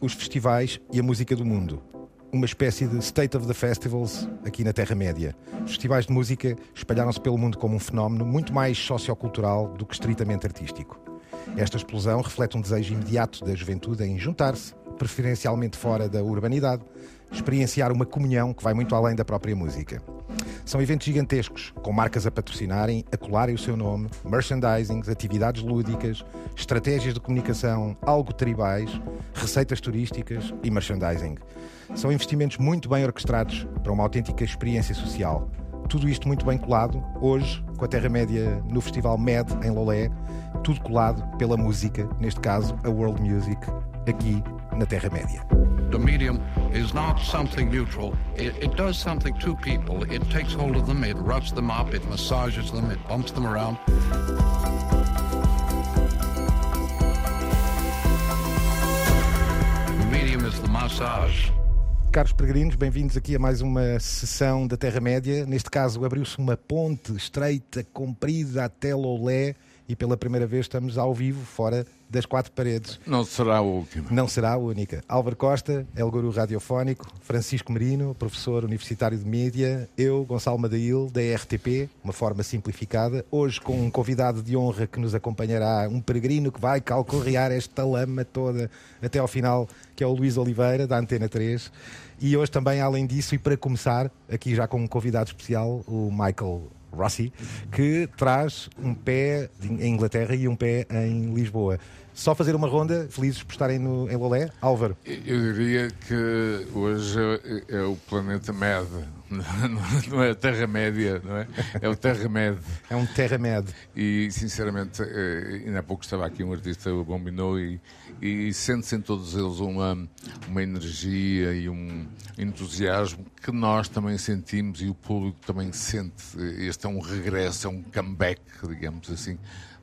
os festivais e a música do mundo. Uma espécie de State of the Festivals aqui na Terra-média. Os festivais de música espalharam-se pelo mundo como um fenómeno muito mais sociocultural do que estritamente artístico. Esta explosão reflete um desejo imediato da juventude em juntar-se, preferencialmente fora da urbanidade, experienciar uma comunhão que vai muito além da própria música. São eventos gigantescos, com marcas a patrocinarem, a colarem o seu nome, merchandising, atividades lúdicas, estratégias de comunicação algo tribais, receitas turísticas e merchandising. São investimentos muito bem orquestrados para uma autêntica experiência social. Tudo isto muito bem colado, hoje, com a Terra-média no Festival MED em Lolé, tudo colado pela música, neste caso a World Music, aqui na Terra-média. The medium is not something neutral. It, it, does something to people. It takes hold of them, it rubs them up, it massages them, it bumps them around. The medium is the massage. Caros peregrinos, bem-vindos aqui a mais uma sessão da Terra-média. Neste caso, abriu-se uma ponte estreita, comprida até Lolé e pela primeira vez estamos ao vivo, fora das quatro paredes. Não será a última. Não será a única. Álvaro Costa, El Guru Radiofónico, Francisco Merino, professor universitário de mídia, eu, Gonçalo Madail, da RTP, uma forma simplificada, hoje com um convidado de honra que nos acompanhará, um peregrino que vai calcorrear esta lama toda até ao final, que é o Luís Oliveira, da Antena 3. E hoje também, além disso, e para começar, aqui já com um convidado especial, o Michael Rossi, que traz um pé em Inglaterra e um pé em Lisboa. Só fazer uma ronda, felizes por estarem no, em Lolé. Álvaro. Eu diria que hoje é, o planeta Med, não é a Terra-média, não é? É o Terra-med. É um Terra-med. E, sinceramente, eh, ainda há pouco estava aqui um artista, o Bombino, e, e sente-se em todos eles uma, uma energia e um entusiasmo que nós também sentimos e o público também sente. Este é um regresso, é um comeback, digamos assim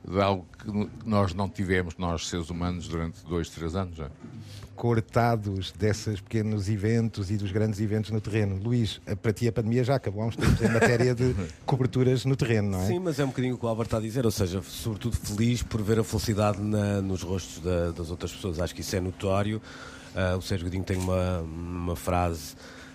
de algo que nós não tivemos, nós seres humanos, durante dois, três anos. Já. Cortados desses pequenos eventos e dos grandes eventos no terreno. Luís, para ti a pandemia já acabou há uns tempos em matéria de coberturas no terreno, não é? Sim, mas é um bocadinho o que o Albert está a dizer, ou seja, sobretudo feliz por ver a felicidade na, nos rostos da, das outras pessoas. Acho que isso é notório. Uh, o Sérgio Godinho tem uma, uma frase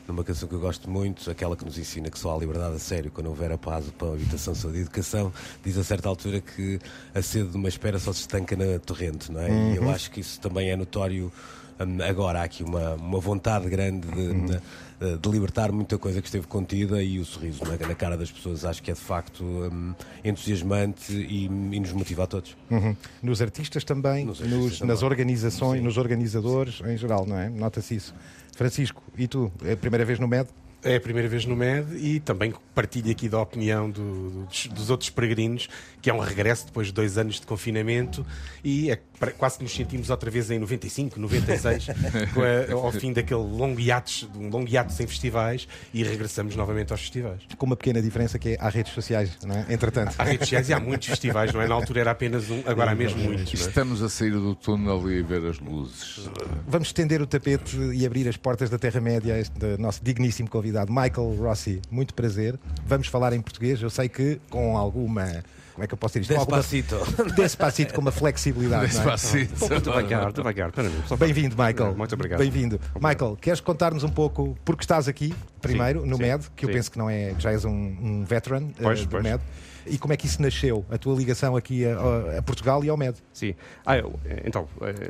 numa canção que eu gosto muito, aquela que nos ensina que só há liberdade a sério quando houver a paz, para a habitação, saúde e educação, diz a certa altura que a sede de uma espera só se estanca na torrente, não é? Uhum. E eu uhum. acho que isso também é notório. Um, agora há aqui uma, uma vontade grande de, uhum. de, de, libertar muita coisa que esteve contida e o sorriso na, na cara das pessoas acho que é de facto um, entusiasmante e, e, nos motiva a todos. Uhum. Nos artistas também, nos artistas nos, também. nas organizações, Sim. nos organizadores em geral, não é? Nota-se isso. Francisco, e tu? É a primeira vez no MED? É a primeira vez no MED e também partilho aqui da opinião do, do, dos outros peregrinos, que é um regresso depois de dois anos de confinamento e é quase que nos sentimos outra vez em 95, 96, a, ao fim daquele longo hiato, um longo hiato sem festivais e regressamos novamente aos festivais. Com uma pequena diferença que é há redes sociais, não é? Entretanto. Há redes sociais e há muitos festivais, não é? Na altura era apenas um, agora há mesmo muitos. É? Estamos a sair do túnel e a ver as luzes. Vamos estender o tapete e abrir as portas da Terra-média a este nosso digníssimo convidado convidado Michael Rossi. Muito prazer. Vamos falar em português. Eu sei que com alguma como é que eu posso dizer isto? Despacito. Alguma... Despacito, com uma flexibilidade. Despacito. Não é? Devagar, devagar. Bem-vindo, Michael. Muito obrigado. Bem-vindo. Michael, queres contar-nos um pouco porque estás aqui, primeiro, sim, no sim, MED, que sim. eu penso que não é, já és um, um veteran pois, uh, do pois. MED. E como é que isso nasceu, a tua ligação aqui a, a Portugal e ao MED? Sim. Ah, eu, então,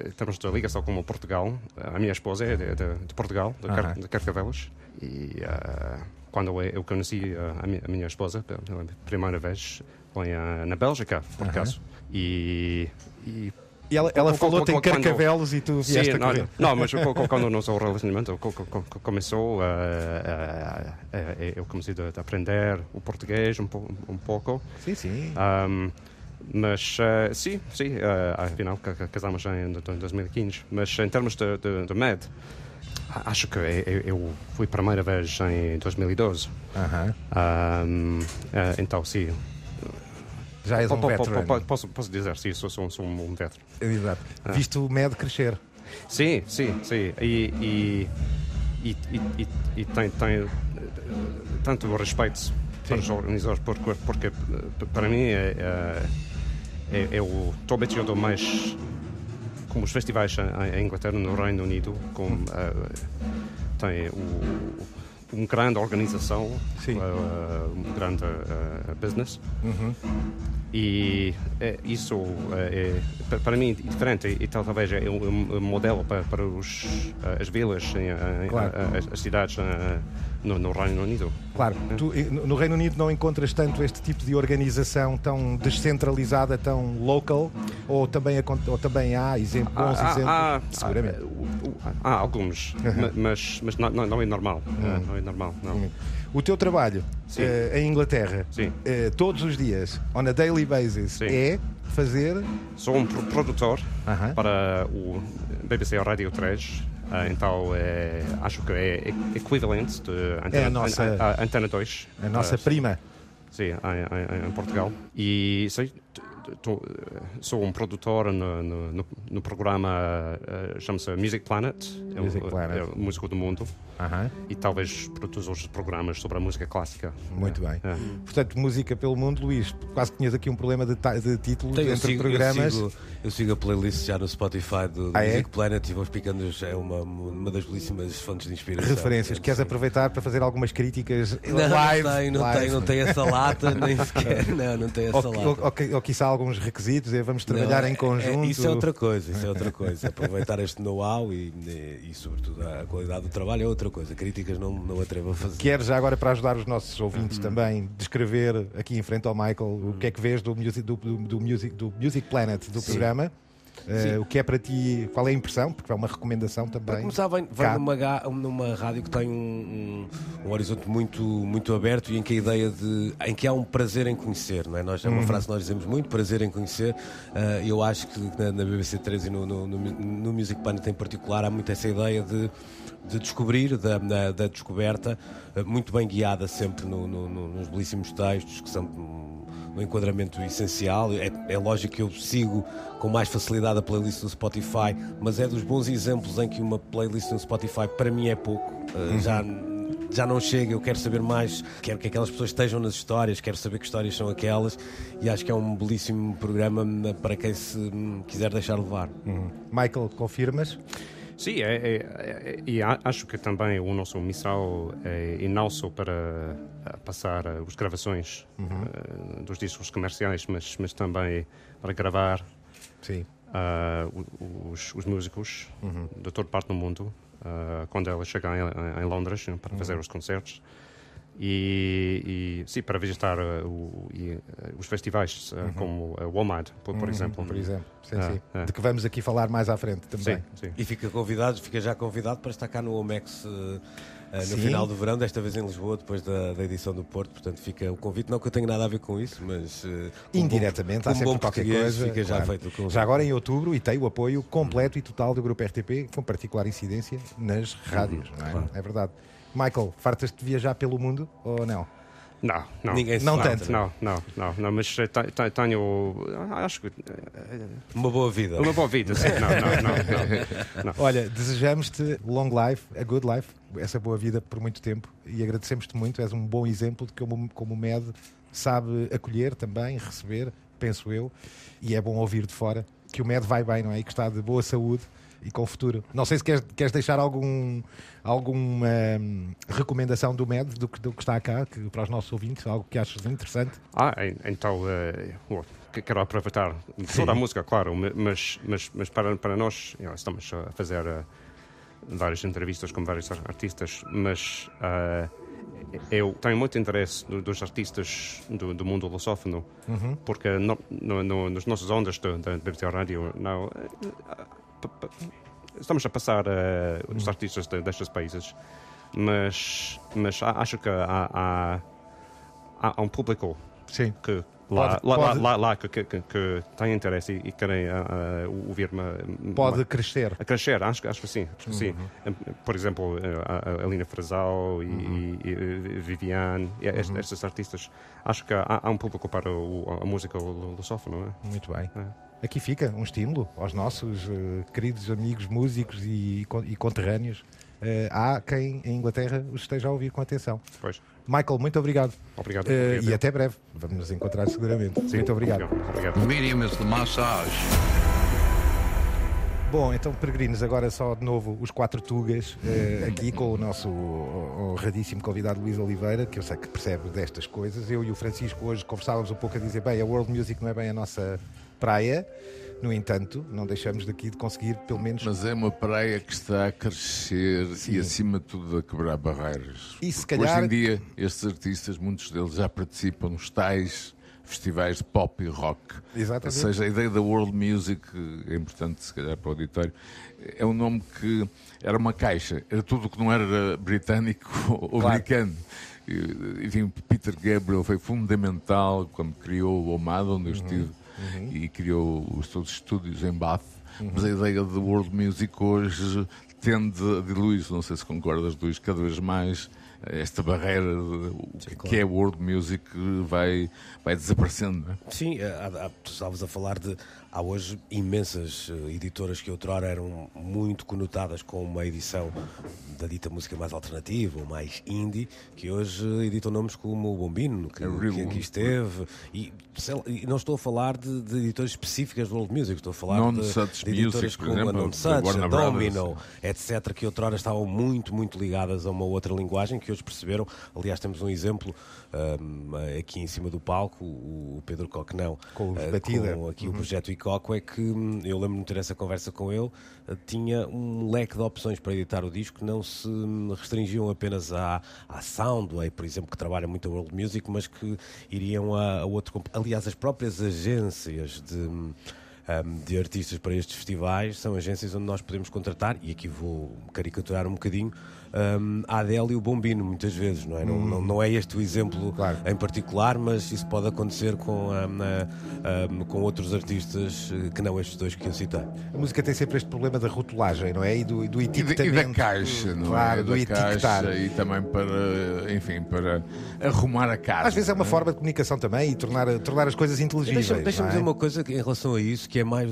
em termos de ligação com Portugal, a minha esposa é de, de, de Portugal, de, -huh. de Carcavelos, e uh, quando eu conheci a minha, a minha esposa pela primeira vez, foi na Bélgica, por acaso. E, e e ela, ela falou-te em carcavelos e tu vieste sim. Não, não mas quando o nosso relacionamento começou, uh, uh, uh, eu comecei a aprender o português um, pouco. Sim, sim. Mas, sim, sim, afinal casamos em 2015. Mas em termos de, de, de MED, Acho que eu, eu fui a primeira vez em 2012. Uh -huh. um, uh, então, sim. Já és um veterano. Posso, posso dizer, sim, sou, sou, sou um veterano. Exato. Viste o MED crescer. Sim, sim, sim. E, e, e, e, tem, tem tanto respeito para os organizadores, porque, porque para mim é, é, é, é o talvez mais como os festivais em, em Inglaterra, no Reino Unido, com, uh, tem o, uma grande organização, Sim. uh, um grande uh, business. Uhum. E é, isso é, é, para mim, diferente e, talvez é um, um modelo para, para os, as vilas, Claro. as, as cidades no, no Reino Unido. Claro, tu, eh, no Reino Unido não encontras tanto este tipo de organização tão descentralizada, tão local, ou também, ou também há bons Há- há- exemplos? há- Seguramente. há- o- o- há alguns, ma- mas, mas não, não- é normal. Uhum. Não é normal, não. O teu trabalho eh, em Inglaterra, eh, todos os dias, on a daily basis, Sim. é fazer. Sou um pro- produtor para o BBC Radio 3. ah, então é, acho que é equivalente de Antena, É a nossa- an- a- Antena 2. A nossa prima. Sim, em, em- em Portugal. E sei, sou um produtor no, no, no- no programa, eh, chama-se Music Planet. É o- Music Planet. É o músico do mundo. Aham, E talvez produz outros programas sobre a música clássica. Muito bem. É. Portanto, música pelo mundo, Luís, quase que tinhas aqui um problema de, ta- de títulos Tenho- entre sigo, programas. eu, sigo, eu sigo a playlist já no Spotify do, do Ah, é? Music Planet e vou explicando é uma, uma das belíssimas fontes de inspiração. Referências. Queres sim. aproveitar para fazer algumas críticas Não, live? não tem, não live. tem, não tem essa lata, nem sequer. Não, não tem essa Ou, lata. ou, ou, que- ou quiçá alguns requisitos, é, vamos trabalhar Não, em é- conjunto. é- isso é outra coisa, isso é outra coisa. Aproveitar este know-how e, e, e, sobretudo, a qualidade do trabalho é outra coisa. Críticas não, não atrevo a fazer. Queres já agora para ajudar os nossos ouvintes Uhum. também descrever aqui em frente ao Michael o que é que vês do Music, do, do, do music, do music Planet do programa? Eh, o que é para ti, qual é a impressão? Porque é uma recomendação Para também. começar, vem, vem numa, numa rádio que tem um, um- um horizonte muito, muito aberto e em que a ideia de. em que há um prazer em conhecer, não é? Nós, é uma frase que nós dizemos muito, prazer em conhecer. Ah, eu acho que na, na BBC 3 e no, no, no, no Music Planet em particular há muito essa ideia de, de descobrir, da, da, da descoberta, ah, muito bem guiada sempre no- no- no- nos belíssimos textos que são. No enquadramento essencial. É, é lógico que eu sigo com mais facilidade a playlist do Spotify, mas é dos bons exemplos em que uma playlist no Spotify para mim é pouco. Uh, Já. Já não chega, eu quero saber mais, quero que aquelas pessoas estejam nas histórias, quero saber que histórias são aquelas e acho que é um belíssimo programa hum, para quem se hum, quiser deixar levar. Uhum. Michael, confirmas? Sim, é, é- é- e acho que também o nosso missão é e não só para eh, passar as gravações eh, dos discos comerciais, mas, mas também para gravar Sim. o- os, os músicos de toda parte do mundo ah, quando elas chegam em, em Londres né, para fazer os concertos. E, e sim, para visitar ah, o- e, ah, os festivais ah, como a WOMAD, por, por exemplo. Por exemplo. Sim, Ah, sim. é. De que vamos aqui falar mais à frente também. Sim, sim. E fica convidado, fica já convidado para estar cá no Omex uh, no Sim. final do verão, desta vez em Lisboa, depois da, da edição do Porto. Portanto, fica o convite. Não que eu tenha nada a ver com isso, mas. uh, Indiretamente, bom, há como sempre bom qualquer coisa. Fica já claro. feito o convite. Já agora em outubro e tem o apoio completo e total do Grupo RTP, com particular incidência nas rádios, não é? É verdade. Michael, fartas de viajar pelo mundo ou não? Não, não. Ninguém se Não farta. tanto. Não, não, não, não mas te- te- tenho. ah, Acho que. eh, Uma boa vida. Uma boa vida, sim. Não, não, não. não. Olha, desejamos-te long life, a good life, essa boa vida por muito tempo e agradecemos-te muito. És um bom exemplo de como, como o MED sabe acolher também, receber, penso eu, e é bom ouvir de fora que o MED vai bem, não é? E que está de boa saúde e com futuro. Não sei se queres, queres deixar algum, alguma hum, recomendação do MED, do que, do que está cá, que, para os nossos ouvintes, algo que achas interessante. Ah, en- então. que- quero aproveitar toda a música, claro, ma- mas, mas, mas para, para nós, estamos a fazer eh, várias entrevistas com vários ar- artistas, mas eh, eu tenho muito interesse do- dos artistas do, do mundo lusófono, porque no, no, no, nas nossas ondas da da BT Rádio, não, estamos a passar eh, os artistas de, destes países, mas, mas acho que há, há, há um público Sim. que lá, Pode- lá, pode- lá, lá que, que, que, que tem interesse e, e querem ah, ah, ouvir-me Pode crescer. a crescer, acho, acho que sim, acho que sim. Uhum. Por exemplo, eh, a, a Alina Frazão e, Uhum. e- e Viviane, e est- estes artistas, acho que há, há um público para o- a música lusófona, não é? Muito bem. É. Aqui fica um estímulo aos nossos eh, queridos amigos músicos e, e conterrâneos. Eh, há quem em Inglaterra os esteja a ouvir com atenção. Pois, Michael, muito obrigado. obrigado. Eh, obrigado. e até breve. Vamos nos encontrar seguramente. muito obrigado. Obrigado. The medium is the massage. Bom, então, peregrinos, agora só de novo os quatro tugas, eh, aqui com o nosso honradíssimo convidado Luís Oliveira, que eu sei que percebe destas coisas. Eu e o Francisco hoje conversávamos um pouco a dizer: bem, a world music não é bem a nossa praia. No entanto, não deixamos daqui de conseguir, pelo menos. Mas é uma praia que está a crescer e, acima de tudo, a quebrar barreiras. E se calhar- Hoje em dia, estes artistas, muitos deles já participam nos tais festivais de pop e rock. Exatamente. Ou seja, a ideia da world music, é importante, se calhar, para o auditório, é um nome que era uma caixa, era tudo o que não era britânico ou Claro. americano. Enfim, Peter Gabriel foi fundamental quando criou o Omada, onde eu estive, e criou os seus estúdios em Bath. Mas a ideia de world music hoje tende a diluir-se, não sei se concordas, Luís, cada vez mais esta barreira de, o que- que é world music vai, vai desaparecendo. não é? Sim, há- há- tu estavas a falar de. Há hoje imensas eh, editoras que outrora eram muito conotadas com uma edição da dita música mais alternativa ou mais indie, que hoje eh, editam nomes como o Bombino, que, É que aqui esteve. E, lá, e não estou a falar de, de editoras específicas de world music, estou a falar Non de, de editoras Music, como exemplo, a Non Such, a. Domino, etc., que outrora estavam muito, muito ligadas a uma outra linguagem que hoje perceberam. Aliás, temos um exemplo ahm, aqui em cima do palco, o Pedro Coquenão, Com Batida. com aqui o projeto Icoco, é que hum, eu lembro-me de ter essa conversa com ele, ah, tinha um leque de opções para editar o disco, não se hum, restringiam apenas à, à Soundway, por exemplo, que trabalha muito a World Music, mas que iriam a, a outro. Aliás, as próprias agências de. hum, um, de artistas para estes festivais são agências onde nós podemos contratar, e aqui vou caricaturar um bocadinho, um, a Adele e o Bombino, muitas vezes, não é? Não, não, não é este o exemplo Claro. em particular, mas isso pode acontecer com, um, uh, um, com outros artistas eh, que não estes dois que eu citei. A música tem sempre este problema da rotulagem, não é? E do, e do E, de- etiquetamento. e da caixa, não claro, é? do da etiquetar. caixa e também para, enfim, para arrumar a casa. Às vezes é uma não forma de comunicação também e tornar, tornar as coisas inteligíveis. Deixa-me deixa é? dizer uma coisa que- em relação a isso, que é mais.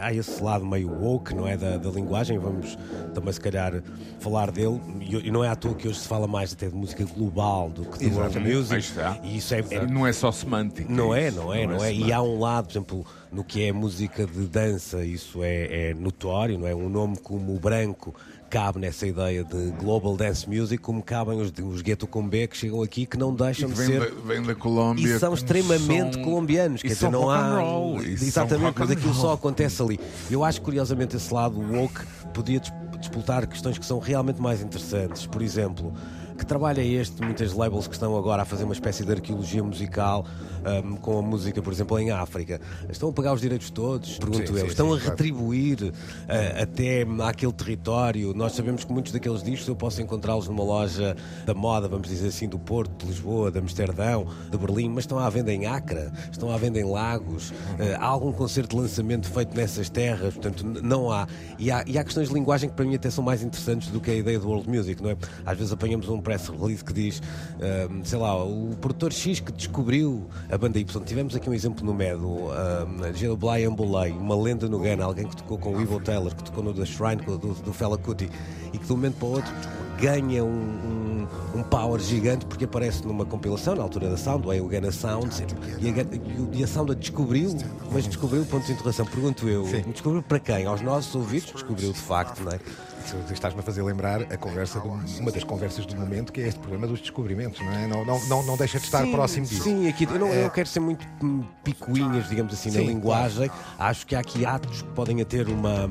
Há esse lado meio woke, não é? Da, da linguagem, vamos também, se calhar, falar dele. E, e não é à toa que hoje se fala mais até de música global do que de world music. E isso é, é- E não é só semântica. Não é, não é, não é. E semântica. há um lado, por exemplo, no que é música de dança, isso é, é notório, não é? Um nome como o branco cabe nessa ideia de global dance music, como cabem os, os Ghetto Combe que chegam aqui que não E deixam que de ser. da, vem da Colômbia. E são extremamente som- colombianos, e quer dizer, são não rock há. and roll, e Exatamente, mas aquilo só acontece ali. Eu acho curiosamente esse lado woke podia disputar questões que são realmente mais interessantes. Por exemplo, que trabalho é este? Muitas labels que estão agora a fazer uma espécie de arqueologia musical ahm, com a música, por exemplo, em África. Estão a pagar os direitos todos? Pergunto Sim, eu. sim, Estão sim, a claro. retribuir ah, até àquele território. Nós sabemos que muitos daqueles discos eu posso encontrá-los numa loja da moda, vamos dizer assim, do Porto, de Lisboa, de Amsterdão, de Berlim, mas estão à venda em Acre, estão à venda em Lagos. Ah, há algum concerto de lançamento feito nessas terras, portanto, não há. E, há. e há questões de linguagem que para mim até são mais interessantes do que a ideia do world music, não é? Às vezes apanhamos um press release que diz, ah, sei lá, o produtor X que descobriu a banda Y. Tivemos aqui um exemplo no Medo, ah, Gil Bly Ambulei, uma lenda no Ghana, alguém que tocou com o Evil Taylor, que tocou no The Shrine do, do Fela Kuti, e que de um momento para o outro ganha um, um, um power gigante porque aparece numa compilação na altura da Sound, é o Ghana Sound, e a, e a Sound a descobriu, mas descobriu, ponto de interrogação, pergunto eu, Sim. descobriu para quem? Aos nossos ouvidos? Descobriu de facto, não é? Estás-me a fazer lembrar a conversa, do- uma das conversas do momento, que é este problema dos descobrimentos, não é? Não, não, não, não deixa de estar Sim, próximo disso. Sim, aqui, eu, não, eu não quero ser muito picuinhas, digamos assim, na Sim, linguagem. Acho que há aqui atos que podem ter uma,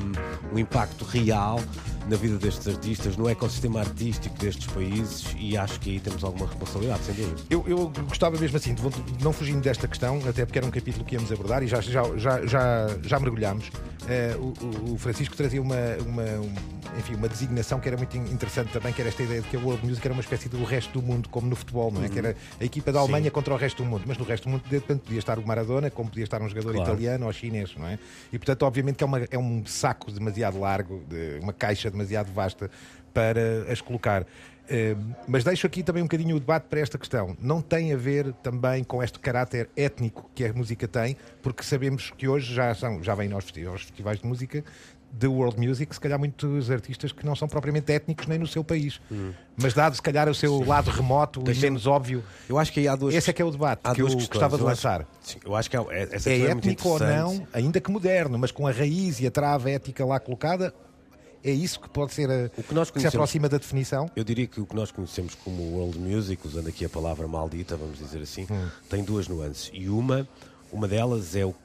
um impacto real na vida destes artistas, no ecossistema artístico destes países e acho que aí temos alguma responsabilidade, sem dúvida. Eu, eu gostava mesmo assim, de, não fugindo desta questão, até porque era um capítulo que íamos abordar e já, já, já, já, já mergulhámos. Eh, o, o- Francisco trazia uma, uma, um- enfim, uma designação que era muito in- interessante também, que era esta ideia de que a World Music era uma espécie do resto do mundo, como no futebol, não é? Que era a equipa da Alemanha contra o resto do mundo. Mas no resto do mundo, de repente, podia estar o Maradona, como podia estar um jogador Claro. italiano ou chinês, não é? E portanto, obviamente, que é, uma, é um saco demasiado largo, de, uma caixa demasiado vasta para as colocar. Eh, mas deixo aqui também um bocadinho o debate para esta questão. Não tem a ver também com este caráter étnico que a música tem, porque sabemos que hoje já, são, já vêm aos festi- aos festivais de música de world music, se calhar muitos artistas que não são propriamente étnicos nem no seu país. Mas dado, se calhar, o seu lado remoto e menos óbvio, Eu acho que há duas esse é que é o debate que eu questões. gostava de Eu acho- lançar. sim, eu acho que há- é, essa É é étnico ou não, ainda que moderno, mas com a raiz e a trava ética lá colocada, é isso que pode ser a, O que nós se conhecemos- aproxima da definição? Eu diria que o que nós conhecemos como world music, usando aqui a palavra maldita, vamos dizer assim, tem duas nuances. E uma, uma delas é o que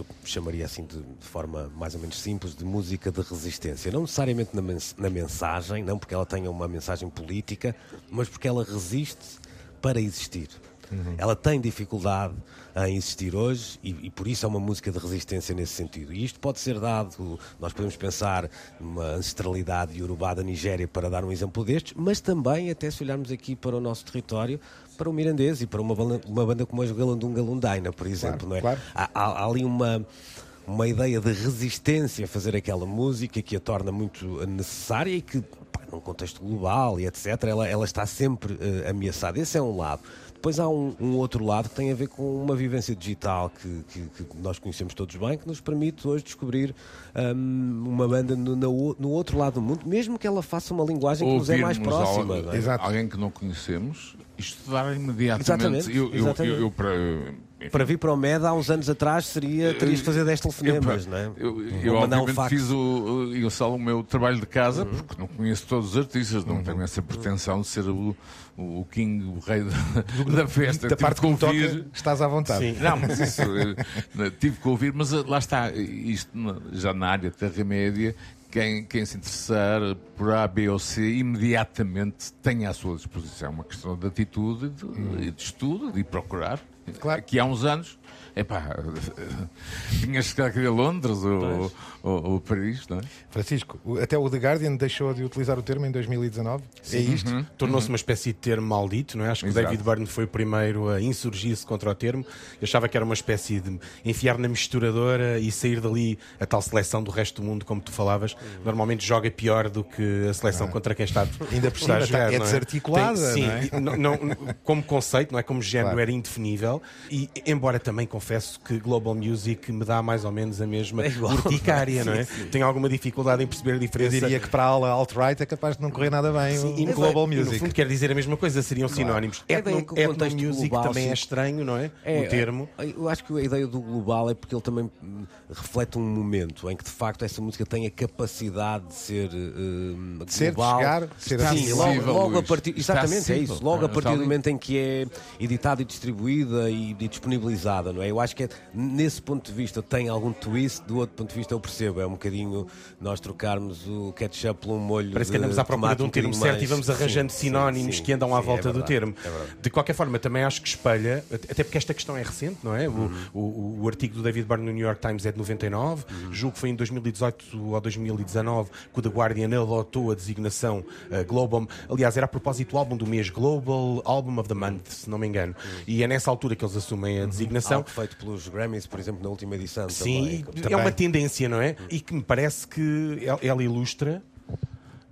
eu chamaria assim de, de forma mais ou menos simples de música de resistência. Não necessariamente na, mens- na mensagem, não porque ela tenha uma mensagem política, mas porque ela resiste para existir. Ela tem dificuldade em existir hoje e, e por isso é uma música de resistência nesse sentido. E isto pode ser dado, nós podemos pensar numa ancestralidade iorubá da Nigéria para dar um exemplo destes, mas também, até se olharmos aqui para o nosso território, para o mirandês e para uma banda, uma banda como as Galandunga Lundaina, por exemplo. não é? claro. Há, há- há ali uma, uma ideia de resistência a fazer aquela música que a torna muito necessária e que, pá, num contexto global e etc., ela, ela está sempre eh, ameaçada. Esse é um lado. Depois há um, um outro lado que tem a ver com uma vivência digital que, que- que nós conhecemos todos bem, que nos permite hoje descobrir hum, uma banda no, no outro lado do mundo, mesmo que ela faça uma linguagem que nos é mais próxima. não é? Exato. alguém que não conhecemos estudar imediatamente. Exatamente, Eu, eu, exatamente. eu, eu para, enfim, Para vir para o MED há uns anos atrás seria, terias de fazer 10 telefonemas, eu, não é? Eu, eu um obviamente fax. fiz o, eu só o meu trabalho de casa, Uhum. porque não conheço todos os artistas, não tenho essa pretensão de ser o, o king, o rei da, da festa. Da Tive parte que me toca, ouvir. estás à vontade. Sim. Não, mas isso eh, tive que ouvir, mas eh, lá está, isto já na área Terra-média, quem, quem se interessar por A, B ou C, imediatamente tem à sua disposição uma questão de atitude, de, de estudo, de ir procurar. Claro. Que há uns anos, epá, tinhas que ir a Londres ou, ou, ou Paris, não é? Francisco, até o The Guardian deixou de utilizar o termo em 2019. É isto? Tornou-se uma espécie de termo maldito, não é? Acho que o Exato. David Byrne foi o primeiro a insurgir-se contra o termo. Eu achava que era uma espécie de enfiar na misturadora e sair dali a tal seleção do resto do mundo, como tu falavas. Normalmente joga pior do que a seleção contra quem está, Ainda por cima, jogar. é não desarticulada, Tem- sim, não é? não- não- como conceito, não é? Como género, Claro. era indefinível. E, embora também confesso que Global Music me dá mais ou menos a mesma É igual. urticária, não é? Tenho alguma dificuldade em perceber a Eu diferença. diria que para a aula alt-right é capaz de não correr nada bem Sim, o, e o Global Music. no fundo quer dizer a mesma coisa, seriam sinónimos. A ideia é que o Etno, contexto music global, também sim. é estranho, não é? o termo. é, Eu acho que a ideia do global é porque ele também hum, reflete um momento em que de facto essa música tem a capacidade de ser hum, De ser, de global. chegar, de ser Sim, acessível, logo, logo a partir, exatamente, é isso. Logo a partir do momento em que é editada e distribuída e, e disponibilizada, não é? Eu acho que é, nesse ponto de vista tem algum twist, do outro ponto de vista eu percebo. É um bocadinho nós trocarmos o ketchup por um molho. Parece que andamos à procura de um termo certo e mais- vamos arranjando Sim, sinónimos sim, que andam à é volta do verdade, termo. é de qualquer forma, também acho que espelha, até porque esta questão é recente, não é? O- Uhum. O, o- o artigo do David Byrne no New York Times é de 99, Uhum. julgo que foi em 2018 ou 2019 que o The Guardian adotou a designação uh, Global. Aliás, era a propósito do álbum do mês, Global Album of the Month, se não me engano. E é nessa altura que eles assumem a designação. Algo feito pelos Grammys, por exemplo, na última edição. Sim, também. é uma tendência, não é? E que me parece que el- ela ilustra.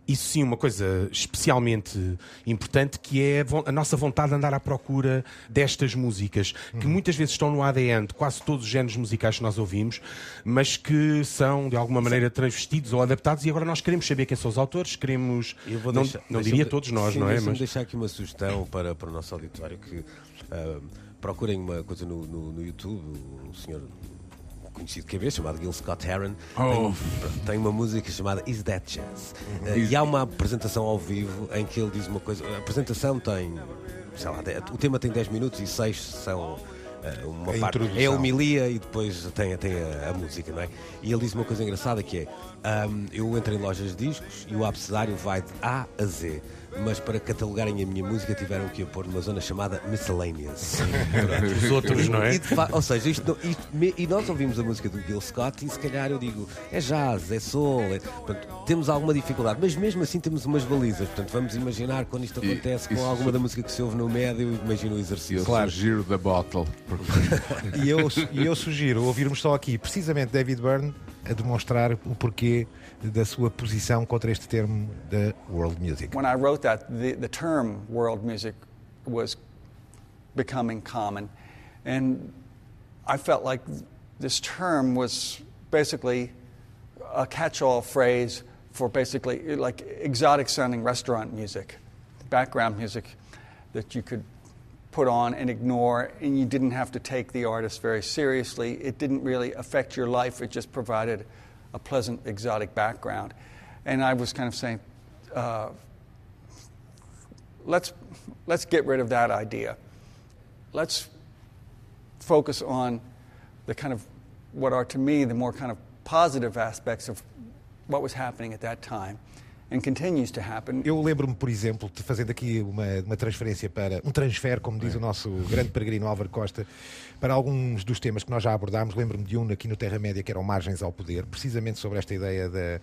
Isso sim, uma coisa especialmente importante que é a nossa vontade de andar à procura destas músicas, que muitas vezes estão no ADN de quase todos os géneros musicais que nós ouvimos, mas que são de alguma maneira transvestidos ou adaptados e agora nós queremos saber quem são os autores, queremos. Não não diria todos nós, sim, não é? Mas deixar aqui uma sugestão para, para o nosso auditório que ah, procurem uma coisa no, no, no YouTube, um senhor conhecido que é chamado Gil Scott Heron Oh. tem, tem uma música chamada Is That Jazz Ah, e há uma apresentação ao vivo em que ele diz uma coisa a apresentação tem sei lá, o tema tem 10 minutos e 6 são ah, uma A parte introdução. é a homilia e depois tem, tem a, a música, não é? E ele diz uma coisa engraçada que é: ahm, eu entro em lojas de discos e o abecedário vai de A a Z, mas para catalogarem a minha música tiveram que a pôr numa zona chamada Miscellaneous. os outros, não é? E ou seja, isto, não- isto me- e nós ouvimos a música do Gil Scott e se calhar eu digo é jazz, é soul, é- portanto, temos alguma dificuldade, mas mesmo assim temos umas balizas. Portanto, vamos imaginar quando isto E- acontece com isso- alguma da música que se ouve no médio, imagina o E exercício. eu sugiro da bottle. E eu, e eu sugiro ouvirmos só aqui, precisamente David Byrne, a demonstrar o porquê da sua posição contra este termo da world music. When I wrote that, the, the term world music was becoming common. And I felt like this term was basically a catch-all phrase for basically like exotic sounding restaurant music, background music that you could put on and ignore, and you didn't have to take the artist very seriously. It didn't really affect your life, it just provided a pleasant exotic background. And I was kind of saying, uh, let's, let's get rid of that idea. Let's focus on the kind of what are to me the more kind of positive aspects of what was happening at that time and continues to happen. Eu lembro-me, por exemplo, de fazendo aqui uma, uma transferência para um transfer, como diz é. o nosso grande peregrino Álvaro Costa, para alguns dos temas que nós já abordámos. Lembro-me de um aqui no Terra Média que eram Margens ao Poder, precisamente sobre esta ideia da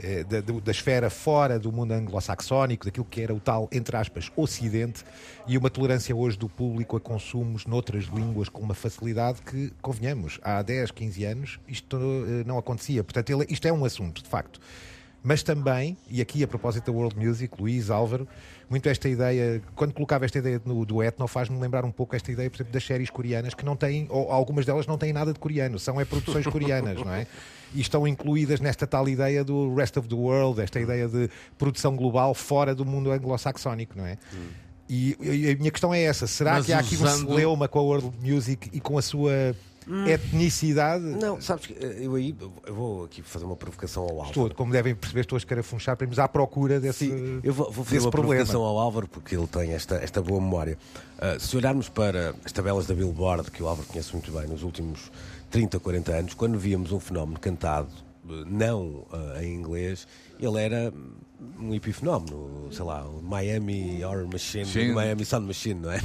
eh, da, da, esfera fora do mundo anglo-saxónico, daquilo que era o tal, entre aspas, Ocidente, e uma tolerância hoje do público a consumos noutras línguas com uma facilidade que, convenhamos, há 10, 15 anos isto eh, não acontecia. Portanto, ele, isto é um assunto, de facto. Mas também, e aqui a propósito da World Music, Luís, Álvaro, muito esta ideia, quando colocava esta ideia no, do etno, faz-me lembrar um pouco esta ideia, por exemplo, das séries coreanas, que não têm, ou algumas delas não têm nada de coreano, são é produções coreanas, não é? E estão incluídas nesta tal ideia do rest of the world, esta ideia de produção global fora do mundo anglo-saxónico, não é? Hum. E, e, a minha questão é essa: será Mas que há aqui usando... um celeuma com a World Music e com a sua hum. etnicidade. Não, sabes que eh, eu aí eu vou aqui fazer uma provocação ao Álvaro. Estou, como devem perceber, estou a escarafunchar para irmos à procura desse Sim, eu vou, vou fazer uma problema. provocação ao Álvaro porque ele tem esta, esta boa memória. Uh, se olharmos para as tabelas da Billboard, que o Álvaro conhece muito bem, nos últimos 30, 40 anos, quando víamos um fenómeno cantado não uh, em inglês, ele era um epifenómeno, sei lá, o Miami Horror Machine, o Miami Sound Machine, não é?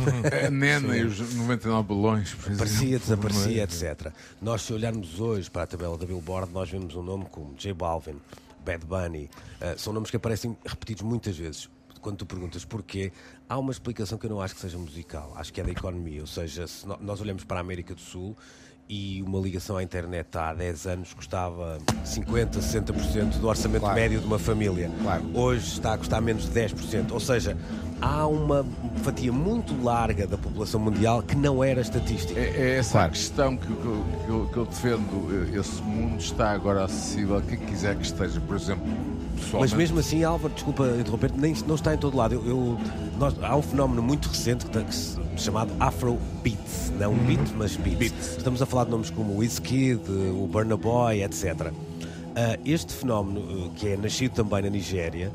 A Nena e os 99 balões, por Aparecia, desaparecia, é? etc. Nós, se olharmos hoje para a tabela da Billboard, nós vemos um nome como J Balvin, Bad Bunny, uh, são nomes que aparecem repetidos muitas vezes. Quando tu perguntas porquê, há uma explicação que eu não acho que seja musical, acho que é da economia. Ou seja, se nós olhamos para a América do Sul, e uma ligação à internet há 10 anos custava 50%, 60% do orçamento claro. médio de uma família. Claro. Hoje está a custar menos de 10%. Ou seja, há uma fatia muito larga da população mundial que não era estatística. É, é essa claro. a questão que, que, eu, que, eu, defendo. Esse mundo está agora acessível a quem quiser que esteja, por exemplo. Mas mesmo assim, Álvaro, desculpa interromper, nem não está em todo lado. Eu, eu nós, há um fenómeno muito recente que, que, chamado Afro Beats, não uhum. beat, mas beats. beats. Estamos a falar de nomes como o Wizkid, o Burna Boy, etc. Uh, ah, este fenómeno, uh, que é nascido também na Nigéria,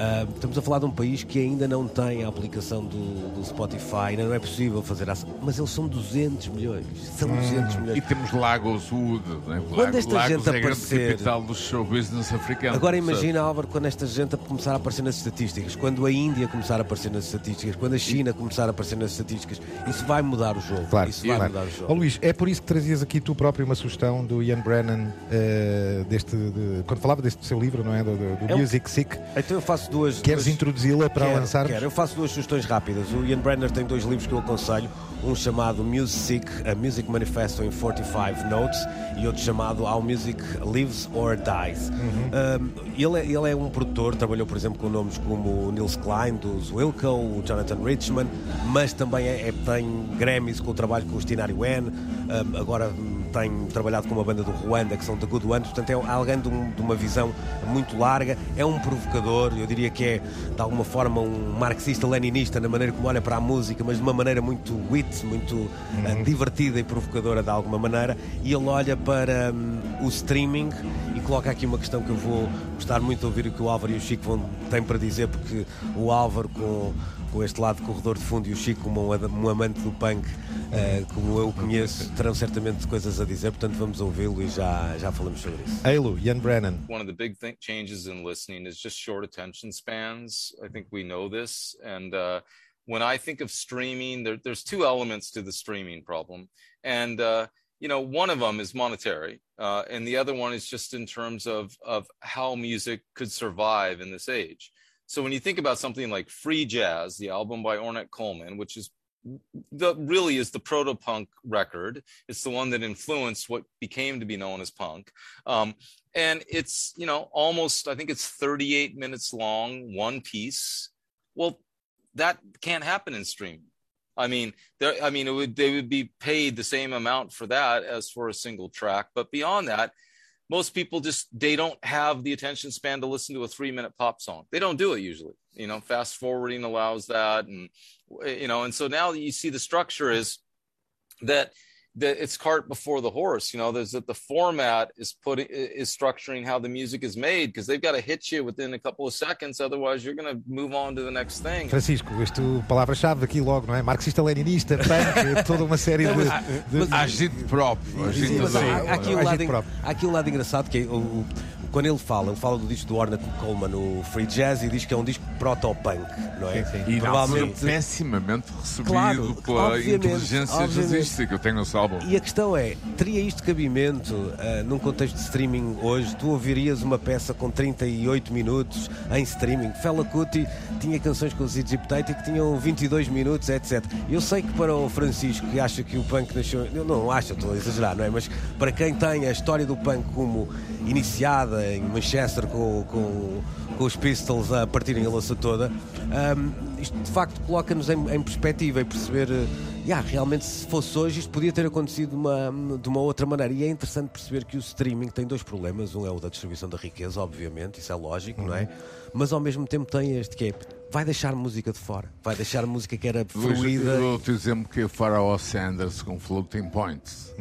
Uh, estamos a falar de um país que ainda não tem a aplicação do, do Spotify, ainda não é possível fazer essa. Mas eles são 200 milhões. São 200 hum, milhões. E temos Lagos Wood, né? Quando esta Lagos gente é aparecer. capital do show business africano. Agora imagina, Álvaro, quando esta gente começar a aparecer nas estatísticas, quando a Índia começar a aparecer nas estatísticas, quando a China começar a aparecer nas estatísticas, isso vai mudar o jogo. Claro, isso vai claro. mudar o jogo. Oh, Luís, é por isso que trazias aqui tu próprio uma sugestão do Ian Brennan, uh, deste, de, quando falava deste seu livro, não é? Do, do, do é Music Sick. Então eu faço duas. Queres duas introduzi-la para quero, lançar? Quero. Eu faço duas sugestões rápidas. O Ian Brenner tem dois livros que eu aconselho. Um chamado Music, a Music Manifesto in 45 Notes e outro chamado How Music Lives or Dies. Uhum. Um, ele, é, ele é um produtor, trabalhou, por exemplo, com nomes como o Nils Klein, dos Wilco, o Jonathan Richman, mas também é, é, tem Grammys com o trabalho com o Stinari Wen. Um, agora tem trabalhado com uma banda do Ruanda, que são The Good Ones, portanto é alguém de, um, de, uma visão muito larga, é um provocador, eu diria que é de alguma forma um marxista-leninista na maneira como olha para a música, mas de uma maneira muito wit, muito uhum. uh, divertida e provocadora de alguma maneira, e ele olha para um, o streaming e coloca aqui uma questão que eu vou gostar muito de ouvir o que o Álvaro e o Chico vão, têm para dizer, porque o Álvaro com com este lado corredor de fundo e o Chico como um, um amante do punk, uh, como eu conheço, terão certamente coisas a dizer, portanto vamos ouvi-lo e já, já falamos sobre isso. Eilu, Ian Brennan. One of the big th changes in listening is just short attention spans. I think we know this. And uh, when I think of streaming, there, there's two elements to the streaming problem. And uh, you know, one of them is monetary, uh, and the other one is just in terms of of how music could survive in this age. So when you think about something like Free Jazz, the album by Ornette Coleman, which is the really is the proto punk record. It's the one that influenced what became to be known as punk. Um, and it's, you know, almost, I think it's 38 minutes long, one piece. Well, that can't happen in streaming. I mean, there, I mean, it would, they would be paid the same amount for that as for a single track. But beyond that, most people just they don't have the attention span to listen to a three minute pop song. They don't do it usually. You know, fast forwarding allows that, and you know, and so now you see the structure is that that it's cart before the horse. You know, there's that the format is putting is structuring how the music is made because they've got to hit you within a couple of seconds, otherwise you're going to move on to the next thing. Francisco, isto palavra-chave aqui logo, não é? Marxista-leninista, punk, toda uma série de. de... Agente próprio. Agente Mas há, há aqui um lado, próprio. há aqui um lado engraçado que é o, o- quando ele fala, ele fala do disco do Ornette Coleman, o Free Jazz, e diz que é um disco proto-punk, não é? Sim, E não Provavelmente. pessimamente recebido Claro, pela obviamente, inteligência obviamente. jazzística que eu tenho nesse álbum. E a questão é, teria isto cabimento ah, num contexto de streaming hoje? Tu ouvirias uma peça com 38 minutos em streaming? Fela Kuti tinha canções com os Egyptate que tinham 22 minutos, etc. Eu sei que para o Francisco, que acha que o punk nasceu... Eu não acho, estou a exagerar, não é? Mas para quem tem a história do punk como iniciada em Manchester com, com, com os Pistols a partirem a lança toda, ahm, isto de facto coloca-nos em, em perspectiva e perceber... eh, Yeah, realmente, se fosse hoje, isto podia ter acontecido de uma, de uma outra maneira. E é interessante perceber que o streaming tem dois problemas. Um é o da distribuição da riqueza, obviamente, isso é lógico, não é? Mas ao mesmo tempo tem este que é vai deixar música de fora, vai deixar música que era fluida. Eu te exemplo que Pharaoh Sanders com Floating Points.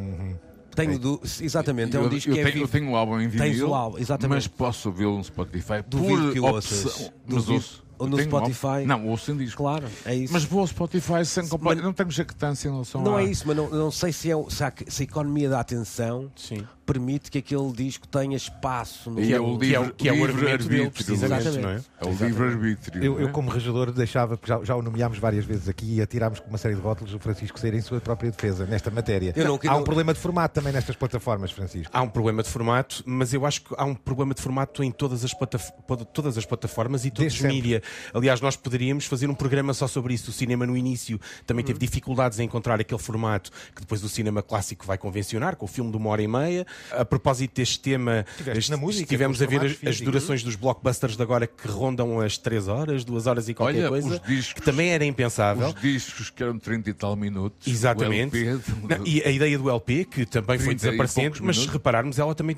Tenho do, exatamente, é um eu, disco eu que é tenho, eu vivo. tenho o álbum em Tens vinil, o álbum, exatamente. mas posso ouvi-lo no Spotify Duvido por que o ouças. opção. Mas Duvido. ouço. Ou no. Spotify. Não, ouço em disco. Claro, é isso. Mas vou ao Spotify sem completo. Não tenho jactância em relação Não a... é isso, mas não, não sei se, é, um- se, há- se a economia da atenção Sim. permite que aquele disco tenha espaço no E Que é, é o, o que é, o- livre- que é o livre argumento dele, arbítrio, precisamente, não é? É o livre-arbítrio. Eu, eu, é? como regedor, deixava, porque já, já o nomeámos várias vezes aqui e atirámos com uma série de rótulos o Francisco sair em sua própria defesa nesta matéria. Eu não- há um não- problema de formato também nestas plataformas, Francisco. Há um problema de formato, mas eu acho que há um problema de formato em todas as, plataf- todas as plataformas e todos os sempre. mídia. Aliás, nós poderíamos fazer um programa só sobre isso. O cinema no início também Uhum. teve dificuldades em encontrar aquele formato que depois o cinema clássico vai convencionar, com o filme de uma hora e meia. A propósito deste tema, este- na música, estivemos a ver as, as durações dos blockbusters de agora que rondam as 3 horas, 2 horas e qualquer Olha, coisa, os discos- que também era impensável. Os discos que eram 30 e tal minutos. Exatamente. o LP, Não, e a ideia do LP, que também foi 30 desaparecendo, mas se repararmos, ela também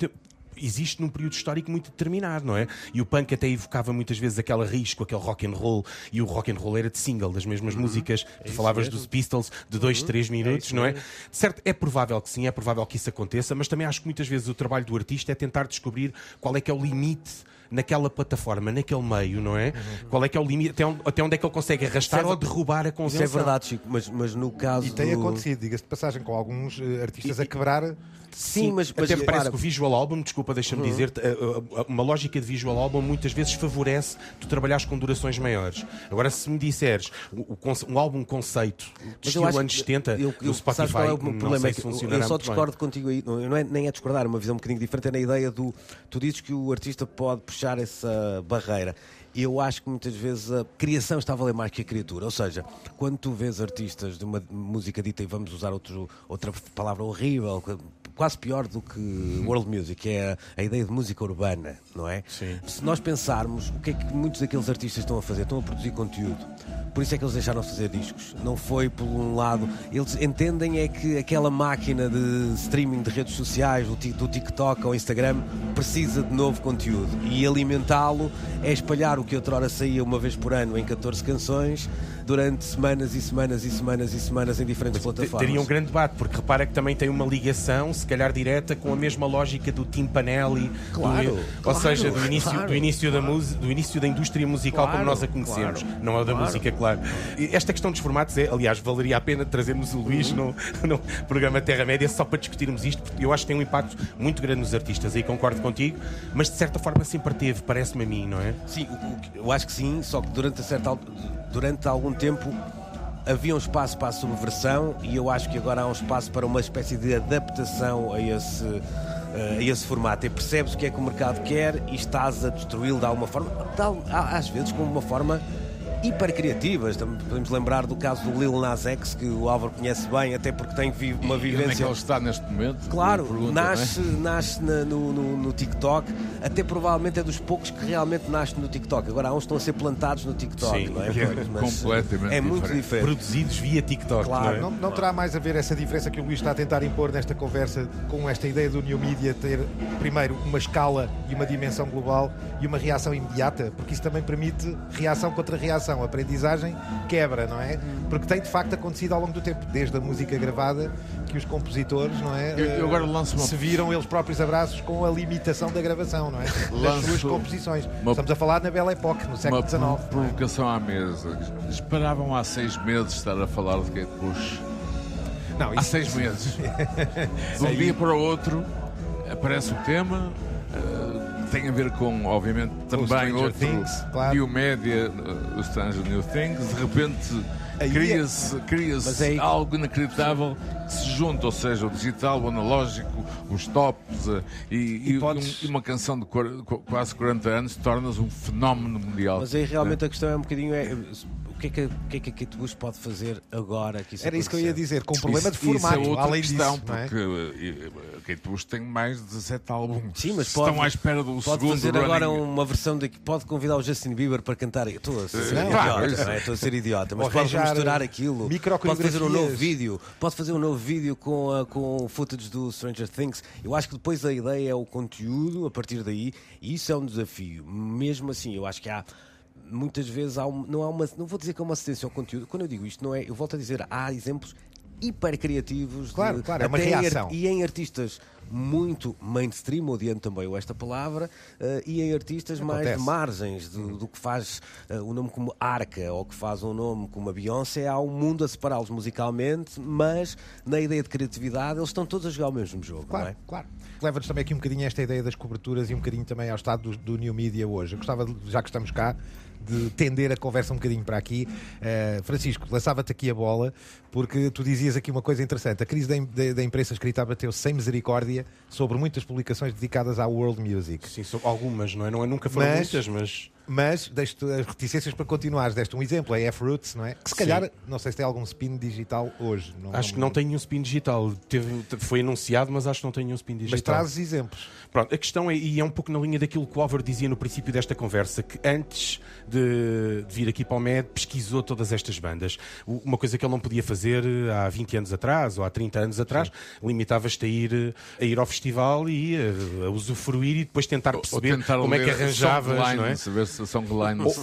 existe num período histórico muito determinado, não é? E o punk até evocava muitas vezes aquela risco, aquele rock and roll, e o rock and roll era de single, das mesmas músicas. tu falavas dos Pistols de 2, 3 minutos, não é? Certo, é provável que sim, é provável que isso aconteça, mas também acho que muitas vezes o trabalho do artista é tentar descobrir qual é que é o limite naquela plataforma, naquele meio, não é? Qual é que é o limite, até onde, até onde é que ele consegue arrastar Isso é ou derrubar a Isso convenção. é verdade, Chico, mas, mas no caso E tem do... acontecido, diga-se de passagem, com alguns eh, artistas a quebrar. Sim, mas, mas Até me parece repara, que o visual album, desculpa, deixa-me dizer, uma lógica de visual album muitas vezes favorece tu trabalhares com durações maiores. Agora, se me disseres um álbum conceito de estilo anos que 70, eu, no eu, Spotify, qual é o meu não problema? sei É se que eu só muito bem. discordo contigo aí. Não, não é, nem é discordar, é uma visão um bocadinho diferente. É na ideia do. Tu dizes que o artista pode puxar essa barreira. Eu acho que muitas vezes a criação está a valer mais que a criatura. Ou seja, quando tu vês artistas de uma música dita, e vamos usar outro, outra palavra horrível, quase pior do que world music, que é a, ideia de música urbana, não é? Sim. Se nós pensarmos o que é que muitos daqueles artistas estão a fazer, estão a produzir conteúdo. Por isso é que eles deixaram de fazer discos. Não foi por um lado. Eles entendem é que aquela máquina de streaming de redes sociais, do TikTok ou Instagram, precisa de novo conteúdo. E alimentá-lo é espalhar o que outrora saía uma vez por ano em 14 canções durante semanas e semanas e semanas e semanas em diferentes Te- plataformas. Teria um grande debate, porque repara que também tem uma ligação, se calhar direta, com a mesma lógica do Timpanelli, Claro, do, ou claro, seja, do início, claro. do início da música, do início da indústria musical como nós a conhecemos, claro, não é o da claro. música, claro. Esta questão dos formatos é, aliás, valeria a pena trazermos o Luís no, no programa Terra Média só para discutirmos isto, porque eu acho que tem um impacto muito grande nos artistas, aí concordo contigo, mas de certa forma sempre teve, parece-me a mim, não é? Sim, eu acho que sim, só que durante, a certa, al- durante algum tempo havia um espaço para a subversão e eu acho que agora há um espaço para uma espécie de adaptação a esse, eh, a esse formato. E percebes o que é que o mercado quer e estás a destruí-lo de alguma forma, tal- às vezes com uma forma hiper criativas. Também Podemos lembrar do caso do Lil Nas X, que o Álvaro conhece bem, até porque tem vi- uma E onde é que vivência. ele está neste momento? Claro, Pergunta, nasce, é? nasce na- no, no- no TikTok, até provavelmente é dos poucos que realmente nasce no TikTok. Agora há uns que estão a ser plantados no TikTok, Sim, não é? é Mas, completamente É muito diferente. diferente. Produzidos via TikTok. Claro, não é? Não, não terá mais a ver essa diferença que o Luís está a tentar impor nesta conversa com esta ideia do New Media ter, primeiro, uma escala e uma dimensão global e uma reação imediata, porque isso também permite reação contra reação, aprendizagem quebra, não é? Porque tem de facto acontecido ao longo do tempo, desde a música gravada, que os compositores, não é? Eu- eu agora lanço uma- Se viram eles próprios abraços com a limitação da gravação, não é? Das Lanço suas composições. uma- Estamos a falar na Belle Époque, no século Uma XIX. pro- provocação à mesa. Esperavam há seis meses estar a falar de Kate Bush. Não, Há isso- seis meses. De um dia para o outro aparece o tema. Tem a ver com, obviamente, também outro Things, claro. New Media, eh, o Stranger New Things. De repente é- cria-se cria algo inacreditável que se junta, ou seja, o digital, o analógico, os tops eh, e, e podes- um- e uma canção de quase 40 anos tornas um fenómeno mundial. Mas aí realmente a questão é um bocadinho é, que é que, o que, é que a Kate Bush pode fazer agora que isso Era isso que eu ia dizer, com um problema de Isso- isso formato, é outra além questão, disso, é? porque eh, Kate Bush tem mais de 17 álbuns. Sim, mas Estão pode, à espera do pode segundo fazer running. agora uma versão de que pode convidar o Justin Bieber para cantar. Estou a ser Não, idiota, claro, não é? Estou a ser idiota, mas pode misturar aquilo. Pode fazer um novo vídeo, pode fazer um novo vídeo com, a, com o footage do Stranger Things. Eu acho que depois a ideia é o conteúdo a partir daí, e isso é um desafio. Mesmo assim, eu acho que há. Muitas vezes há um- não há uma, não vou dizer que é uma assistência ao conteúdo. Quando eu digo isto, não é, eu volto a dizer, há exemplos hiper criativos de- Claro, claro, é uma até em reação. e em artistas muito mainstream, odiando também esta palavra, eh, e em artistas mais Acontece. de margens do, do que faz eh, o nome como Arca ou que faz um nome como a Beyoncé. Há um mundo a separá-los musicalmente, mas na ideia de criatividade eles estão todos a jogar o mesmo jogo, Claro, é? claro. Leva-nos também aqui um bocadinho a esta ideia das coberturas e um bocadinho também ao estado do, do New Media hoje. Eu gostava, de- já que estamos cá, de tender a conversa um bocadinho para aqui. Eh, Francisco, lançava-te aqui a bola, porque tu dizias aqui uma coisa interessante. A crise da, da- da imprensa escrita bateu sem misericórdia sobre muitas publicações dedicadas à world music. Sim, algumas, não é? Não é nunca foram Mas- muitas, mas. Mas deixo-te as reticências para continuares. Deste um exemplo, a F-Roots, não é? Que se calhar, Sim. não sei se tem algum spin digital hoje. Acho que não tem nenhum spin digital. Teve, foi anunciado, mas acho que não tem nenhum spin digital. Mas trazes exemplos. Pronto, a questão é, e é um pouco na linha daquilo que o Álvaro dizia no princípio desta conversa, que antes de, de vir aqui para o MED pesquisou todas estas bandas. Uma coisa que ele não podia fazer eh, há 20 anos atrás ou há 30 anos atrás, limitavas-te a ir, eh, a ir ao festival e eh, a, usufruir e depois tentar perceber tentar como é que arranjavas, não é? Saber se a Songline Ou,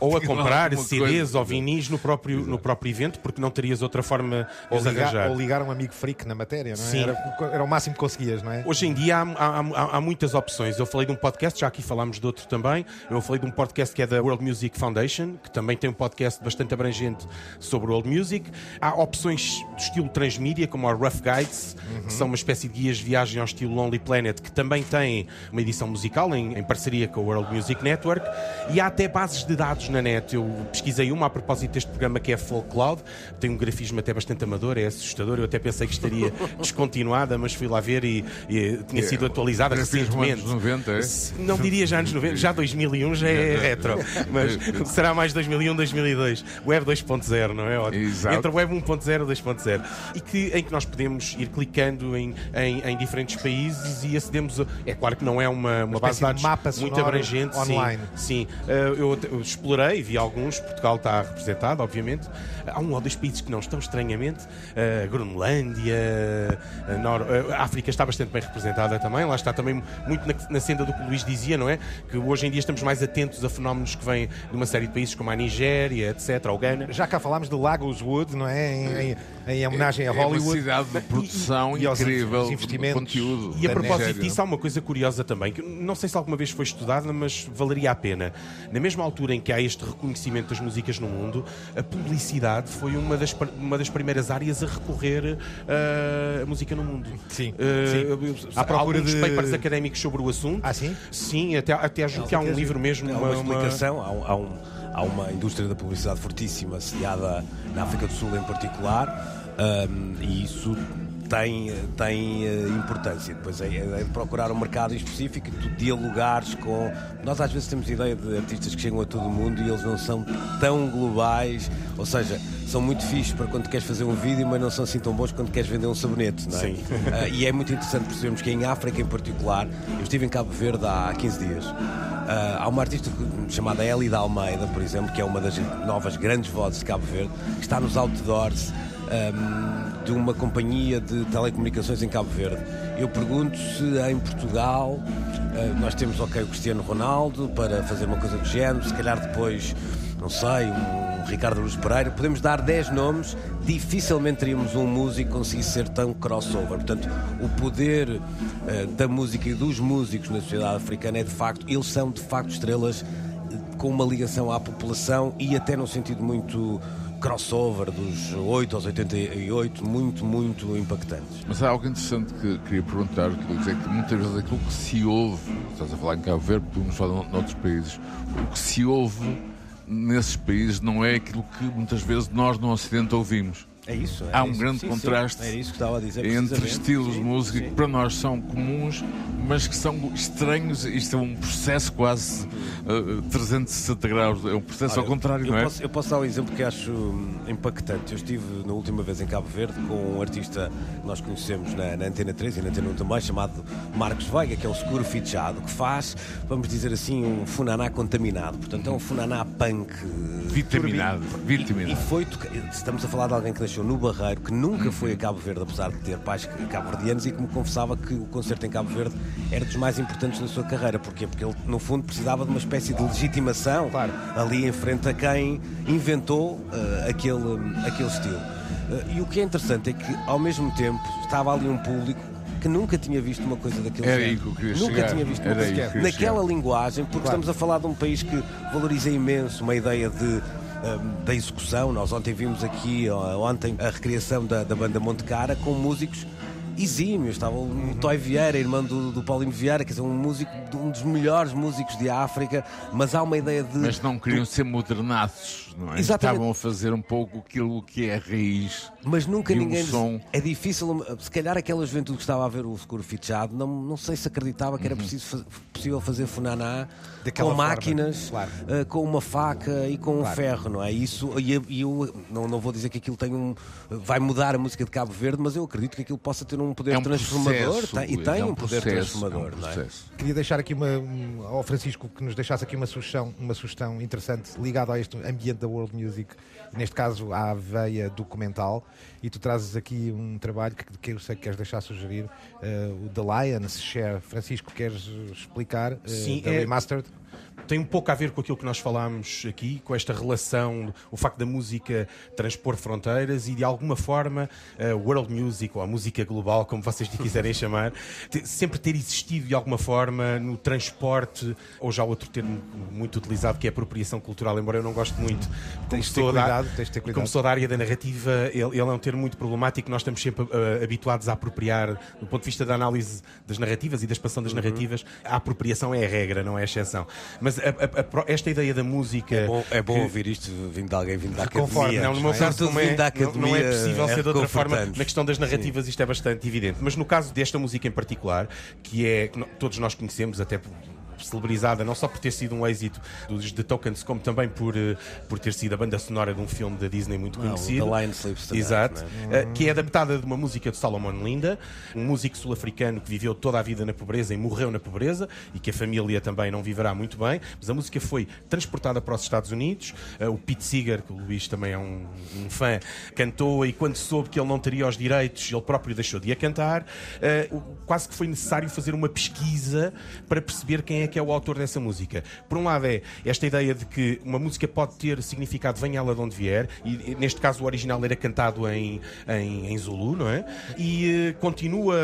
ou a comprar CDs ou vinis no próprio, no próprio evento, porque não terias outra forma de Ou os ligar, arranjar. ou ligar um amigo freak na matéria, não é? Sim. Era, era o máximo que conseguias, não é? Hoje em dia há, há- há- há muitas opções. Eu falei de um podcast, já aqui falámos de outro também. Eu falei de um podcast que é da World Music Foundation, que também tem um podcast bastante abrangente sobre World Music. Há opções do estilo transmídia, como a Rough Guides, que são uma espécie de guias de viagem ao estilo Lonely Planet, que também tem uma edição musical em, em parceria com a World Music Network. E há até bases de dados na net. Eu pesquisei uma a propósito deste programa que é Folk Cloud. Tem um grafismo até bastante amador, é assustador. Eu até pensei que estaria descontinuada, mas fui lá ver e, e tinha sido atualizada Grafismo recentemente. anos 90, é? Não diria já anos 90, já 2001 já é retro, mas será mais 2001, 2002. Web 2.0, não é? Ótimo. Exato. Entre Web 1.0 e 2.0. E que, em que nós podemos ir clicando em, em, em diferentes países e acedemos. A, é claro que não é uma, uma, base espécie de de dados mapa muito abrangente. sim, online. Sim, Eh, eu, eu explorei, vi alguns, Portugal está representado, obviamente. Há um ou dois países que não estão, estranhamente. Eh, Groenlândia, a, Nor- eh, a África está bastante bem representada também. Lá está também muito na, na senda do que o Luís dizia, não é? Que hoje em dia estamos mais atentos a fenómenos que vêm de uma série de países como a Nigéria, etc., ou Ghana. Já cá falámos de Lagos Wood, não é? Em, em- em homenagem a É uma Hollywood. cidade de produção E- e incrível, investimentos. conteúdo. E a propósito Nigéria. disso, há uma coisa curiosa também, que não sei se alguma vez foi estudada, mas valeria a pena. Na mesma altura em que há este reconhecimento das músicas no mundo, a publicidade foi uma das, uma das primeiras áreas a recorrer uh, à música no mundo. Sim, Uh, À procura alguns de- papers académicos sobre o assunto. Ah, sim? Sim, até, até julgo que há um livro mesmo. Há uma, explicação, há, um- há um- há uma indústria da publicidade fortíssima, sediada na África do Sul em particular, hum, e isso tem, tem uh, importância. Depois é, é, procurar um mercado específico tu dialogares com. Nós às vezes temos ideia de artistas que chegam a todo o mundo e eles não são tão globais, ou seja, são muito fixos para quando queres fazer um vídeo, mas não são assim tão bons quando queres vender um sabonete, não é? Sim. Uh, e é muito interessante percebermos que em África em particular, eu estive em Cabo Verde há 15 dias. Uh, há uma artista chamada Elida Almeida, por exemplo, que é uma das novas grandes vozes de Cabo Verde, que está nos outdoors um, de uma companhia de telecomunicações em Cabo Verde. Eu pergunto se em Portugal uh, nós temos, ok, o Cristiano Ronaldo para fazer uma coisa do género, se calhar depois, não sei, um Ricardo Luz Pereira, podemos dar 10 nomes, dificilmente teríamos um músico que conseguisse ser tão crossover. Portanto, o poder uh, da música e dos músicos na sociedade africana é de facto, eles são de facto estrelas com uma ligação à população e até num sentido muito crossover dos 8 aos 88, muito, muito impactantes. Mas há algo interessante que queria perguntar, que dizer que muitas vezes aquilo que se ouve, estás a falar em Cabo Verde, podemos falar noutros países, o que se ouve nesses países não é aquilo que muitas vezes nós no Ocidente ouvimos. É isso. É Há um isso. grande sim, contraste sim. Dizer, entre estilos de música que para nós são comuns, mas que são estranhos. Isto é um processo quase uh, 360 graus, é um processo Olha, ao contrário, eu não é? Posso, eu posso dar um exemplo que acho hum, impactante. Eu estive na última vez em Cabo Verde com um artista que nós conhecemos na, na Antena 3 e na Antena 1 também, chamado Marcos Veiga, que é um seguro fichado, que faz, vamos dizer assim, um funaná contaminado. Portanto, é um funaná punk. Vitaminado, turbi- E, vitaminado. e foi, estamos a falar de alguém que nasceu no Barreiro, que nunca foi a Cabo Verde, apesar de ter pais cabo-verdianos, e que me confessava que o concerto em Cabo Verde era dos mais importantes da sua carreira. Porquê? Porque ele, no fundo, precisava de uma espécie de legitimação ali em frente a quem inventou eh, aquele, aquele estilo. Eh, e o que é interessante é que, ao mesmo tempo, estava ali um público que nunca tinha visto uma coisa daquele Era género. que Nunca chegar. tinha visto uma coisa naquela chegar. linguagem, porque estamos a falar de um país que valoriza imenso uma ideia de da execução. Nós ontem vimos aqui, ontem, a recriação da, da banda Monte Cara com músicos exímios. Estava o Toy Vieira, irmão do, do Paulinho Vieira, quer dizer, um músico, um dos melhores músicos de África, mas há uma ideia de. Mas não queriam ser modernados, não é? Exatamente. Estavam a fazer um pouco aquilo que é a raiz. Mas nunca E um ninguém. som. É difícil. Se calhar aquela juventude que estava a ver o seguro fichado, não, não sei se acreditava que era preciso fa- possível fazer funaná Daquela com forma, máquinas, claro. eh, com uma faca e com um Claro. ferro, não é? Isso, e eu, e eu não, não vou dizer que aquilo tem um. vai mudar a música de Cabo Verde, mas eu acredito que aquilo possa ter um poder É um transformador. processo, tem- e tem é um, poder processo, transformador, é um não é? Queria deixar aqui uma, um- ao Francisco que nos deixasse aqui uma sugestão, uma sugestão interessante ligada a este ambiente da world music, neste caso à veia documental, e tu trazes aqui um trabalho que, que eu sei que queres deixar sugerir, eh, o The Lions Share. Francisco, queres explicar? eh, Sim, é- Remastered? Tem um pouco a ver com aquilo que nós falámos aqui, com esta relação, o facto da música transpor fronteiras e de alguma forma a world music ou a música global, como vocês lhe quiserem chamar, sempre ter existido de alguma forma no transporte, ou já outro termo muito utilizado que é apropriação cultural, embora eu não goste muito. Tens de ter cuidado, tens de ter cuidado. Como sou da área da narrativa, ele, ele é um termo muito problemático, nós estamos sempre uh, habituados a apropriar, do ponto de vista da análise das narrativas e da expansão Uhum. das narrativas, a apropriação é a regra, não é a exceção. Mas a- a- a esta ideia da música. É bom, é bom que- ouvir isto vindo de alguém vindo da academia. não, no meu não é? caso, como é, não- não é possível é ser de outra forma. Na questão das narrativas, isto é bastante evidente. Mas no caso desta música em particular, que é que todos nós conhecemos, até por- celebrizada não só por ter sido um êxito dos The Tokens, como também por, eh, por ter sido a banda sonora de um filme da Disney muito Ah, o conhecido. The Lion Sleeps Tonight, Exato. não é? Eh, que é adaptada de uma música de Solomon Linda, um músico sul-africano que viveu toda a vida na pobreza e morreu na pobreza e que a família também não viverá muito bem. Mas a música foi transportada para os Estados Unidos. Eh, o Pete Seeger, que o Luís também é um, um fã, cantou e quando soube que ele não teria os direitos, ele próprio deixou de a cantar. Quase que foi necessário fazer uma pesquisa para perceber quem é que é o autor dessa música. Por um lado é esta ideia de que uma música pode ter significado venha ela de onde vier, e neste caso o original era cantado em, em, em Zulu, não é? E eh, continua,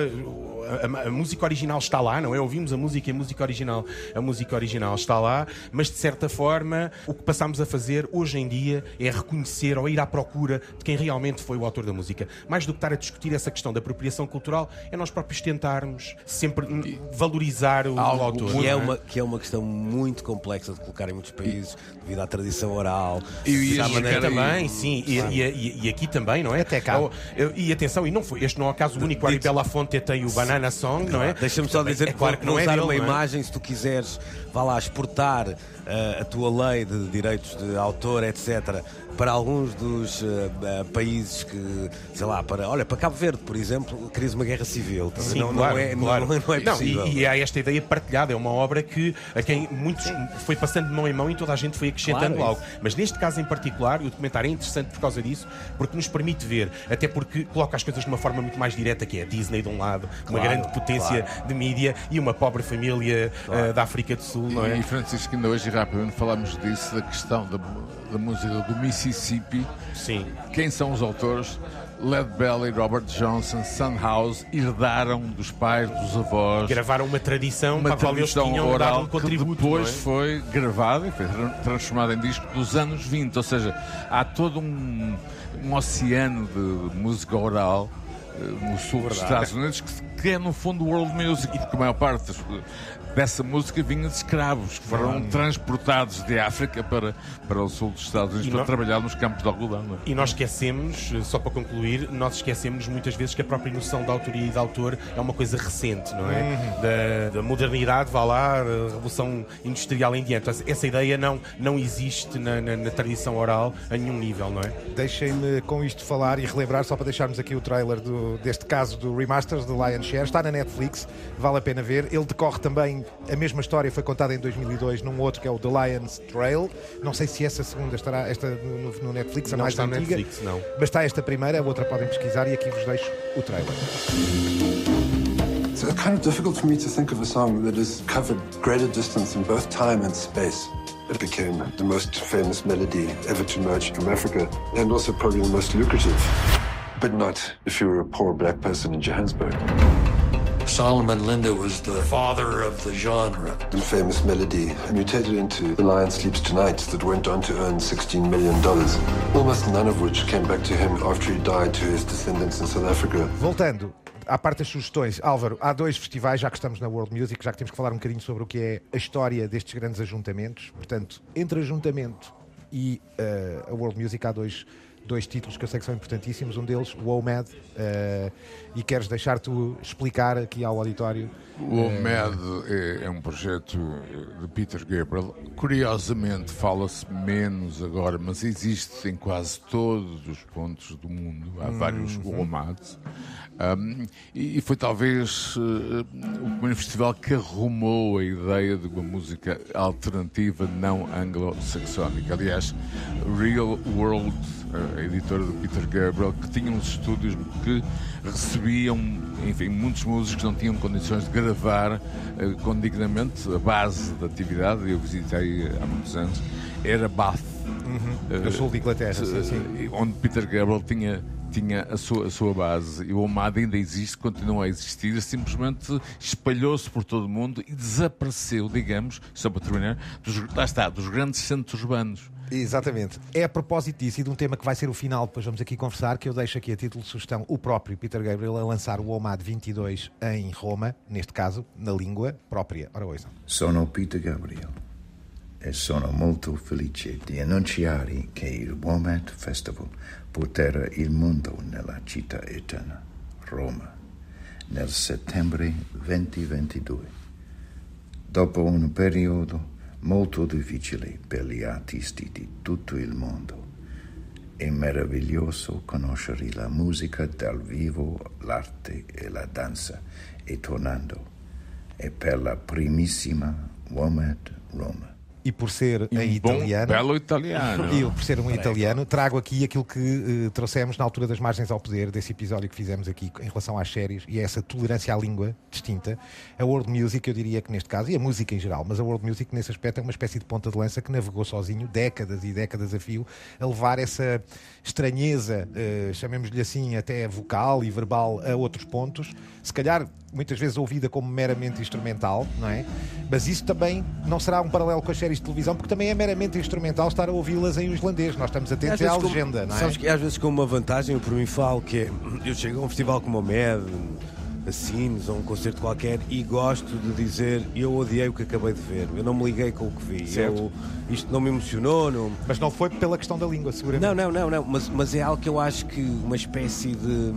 a, a- música original está lá, não é? Ouvimos a música e a música original, a música original está lá, mas de certa forma o que passamos a fazer hoje em dia é reconhecer ou ir à procura de quem realmente foi o autor da música. Mais do que estar a discutir essa questão da apropriação cultural, é nós próprios tentarmos sempre valorizar o, o Algo autor. Que é uma uma, que é uma questão muito complexa de colocar em muitos países devido à tradição oral. E- e à maneira- também, sim, e, e- e- aqui também, não é? Até cá. Oh, E atenção, e não foi, este não é o caso único. O Ari Belafonte tem o Banana Song, não é? Deixa-me só dizer é claro que não é usar dele, uma é? imagem, se tu quiseres, vá lá exportar eh, a tua lei de direitos de autor, etc., para alguns dos eh, países que, sei lá, para, olha, para Cabo Verde, por exemplo, querias uma guerra civil. Sim, não, claro, não, é, não- claro. não, é possível. e, e há esta ideia partilhada, é uma obra que a quem muitos foi passando de mão em mão e toda a gente foi acrescentando Claro, algo. Mas neste caso em particular, o documentário é interessante por causa disso, porque nos permite ver, até porque coloca as coisas de uma forma muito mais direta, que é a Disney de um lado, uma grande potência de mídia e uma pobre família eh, da África do Sul, não é? E Francisco, ainda hoje rapidamente falámos disso, da questão da, da música do Mississippi. Sim. Quem são os autores? Led Belly, Robert Johnson, Sunhouse herdaram dos pais, dos avós. Gravaram uma tradição uma para a qual eles tradição tinham oral um contributo. que depois é? foi gravada e foi tra- transformada em disco dos anos 20. Ou seja, há todo um, um oceano de música oral eh, no sul dos Estados Unidos que, que é no fundo world music, porque a maior parte dessa música vinha de escravos que foram transportados de África para, para o sul dos Estados Unidos E para não- trabalhar nos campos de algodão. não é? E nós esquecemos, só para concluir, nós esquecemos muitas vezes que a própria noção de autoria e de autor é uma coisa recente, não é? Da, da modernidade, vá lá, a revolução industrial em diante. Essa- ideia não, não existe na, na- na tradição oral a nenhum nível, não é? Deixem-me com isto falar e relembrar, só para deixarmos aqui o trailer do- deste caso do Remasters do Lion Share. Está na Netflix, vale a pena ver. Ele decorre também, a mesma história foi contada em 2002 num outro que é o The Lion's Trail. Não sei se essa segunda estará esta no, no- Netflix, a Não mais está no antiga. Netflix, não. Mas está esta primeira, a outra podem pesquisar e aqui vos deixo o trailer. It's kind of difficult for me to think of a song that has covered greater distance in both time and space. It became the most famous melody ever to emerge from Africa, and also probably the most lucrative. But not if you were a poor black person in Johannesburg. Solomon Linda was the father of the genre. The famous melody mutated into The Lion Sleeps Tonight that went on to earn $16 million, almost none of which came back to him after he died to his descendants in South Africa. Voltando à parte das sugestões, Álvaro, há dois festivais, já que estamos na World Music, já que temos que falar um bocadinho sobre o que é a história destes grandes ajuntamentos. Portanto, entre ajuntamento e eh, a World Music há dois, dois títulos que eu sei que são importantíssimos. Um deles, o OMAD, eh, e queres deixar tu explicar aqui ao auditório. O OMED é, é um projeto de Peter Gabriel. Curiosamente, fala-se menos agora, mas existe em quase todos os pontos do mundo. Há vários OMADs. Um, e, e foi talvez uh, o primeiro festival que arrumou a ideia de uma música alternativa não anglo-saxónica. Aliás, Real World, a editora do Peter Gabriel, que tinha uns estúdios que recebiam, enfim, muitos músicos não tinham condições de gravar eh, condignamente. A base da atividade, eu visitei há muitos anos, era Bath. Do Eh, sul de Inglaterra, sim, sim. eh, onde Peter Gabriel tinha tinha a sua, a sua base e o OMAD ainda existe, continua a existir, simplesmente espalhou-se por todo o mundo e desapareceu, digamos, só para terminar, dos, lá está, dos grandes centros urbanos. Exatamente. É a propósito disso e de um tema que vai ser o final, depois vamos aqui conversar, que eu deixo aqui a título de sugestão o próprio Peter Gabriel a lançar o OMAD 22 em Roma, neste caso, na língua própria. Ora, ouçam. Sono Peter Gabriel e sono molto felice di annunciare che il WOMAD Festival porterà il mondo nella città eterna, Roma, nel settembre 2022. Dopo un periodo molto difficile per gli artisti di tutto il mondo, è meraviglioso conoscere la musica dal vivo, l'arte e la danza e tornando. E per la primissima WOMAD Roma. E por ser E um bom, italiano. belo italiano. E por ser um italiano, trago aqui aquilo que eh, trouxemos na altura das margens ao poder, desse episódio que fizemos aqui em relação às séries e a essa tolerância à língua distinta. A World Music, eu diria que neste caso, e a música em geral, mas a World Music nesse aspecto é uma espécie de ponta de lança que navegou sozinho, décadas e décadas a fio, a levar essa estranheza, eh, chamemos-lhe assim, até vocal e verbal, a outros pontos. Se calhar muitas vezes ouvida como meramente instrumental, não é? Mas isso também não será um paralelo com as séries de televisão, porque também é meramente instrumental estar a ouvi-las em islandês. Nós estamos atentos à legenda, não é? Sabes que às vezes com uma vantagem, eu por mim falo que é, eu chego a um festival como o MED, a Cines ou um concerto qualquer e gosto de dizer eu odiei o que acabei de ver, eu não me liguei com o que vi, eu, isto não me emocionou. Não... Mas não foi pela questão da língua, seguramente. Não, não, não, não. Mas, mas é algo que eu acho que uma espécie de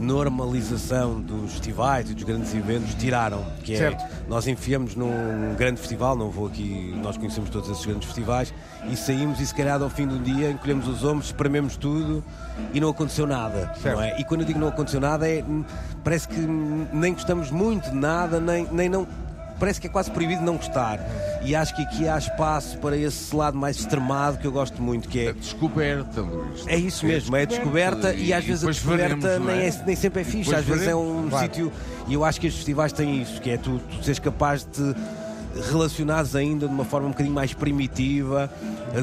normalização dos festivais e dos grandes eventos tiraram. Que é, Certo. nós enfiamos num grande festival, não vou aqui, nós conhecemos todos esses grandes festivais, e saímos e se calhar ao fim do dia encolhemos os ombros, esprememos tudo e não aconteceu nada. Não é? E quando eu digo não aconteceu nada, é, hum, parece que nem gostamos muito de nada, nem, nem não. Parece que é quase proibido não gostar. E acho que aqui há espaço para esse lado mais extremado que eu gosto muito, que é. Descoberta, Luís. É isso mesmo, é descoberta e às vezes a descoberta veremos, não nem, é? é- nem sempre é fixe, às vezes é veremos. um Claro. sítio. E eu acho que estes festivais têm isso, que é tu, tu seres capaz de te relacionares ainda de uma forma um bocadinho mais primitiva,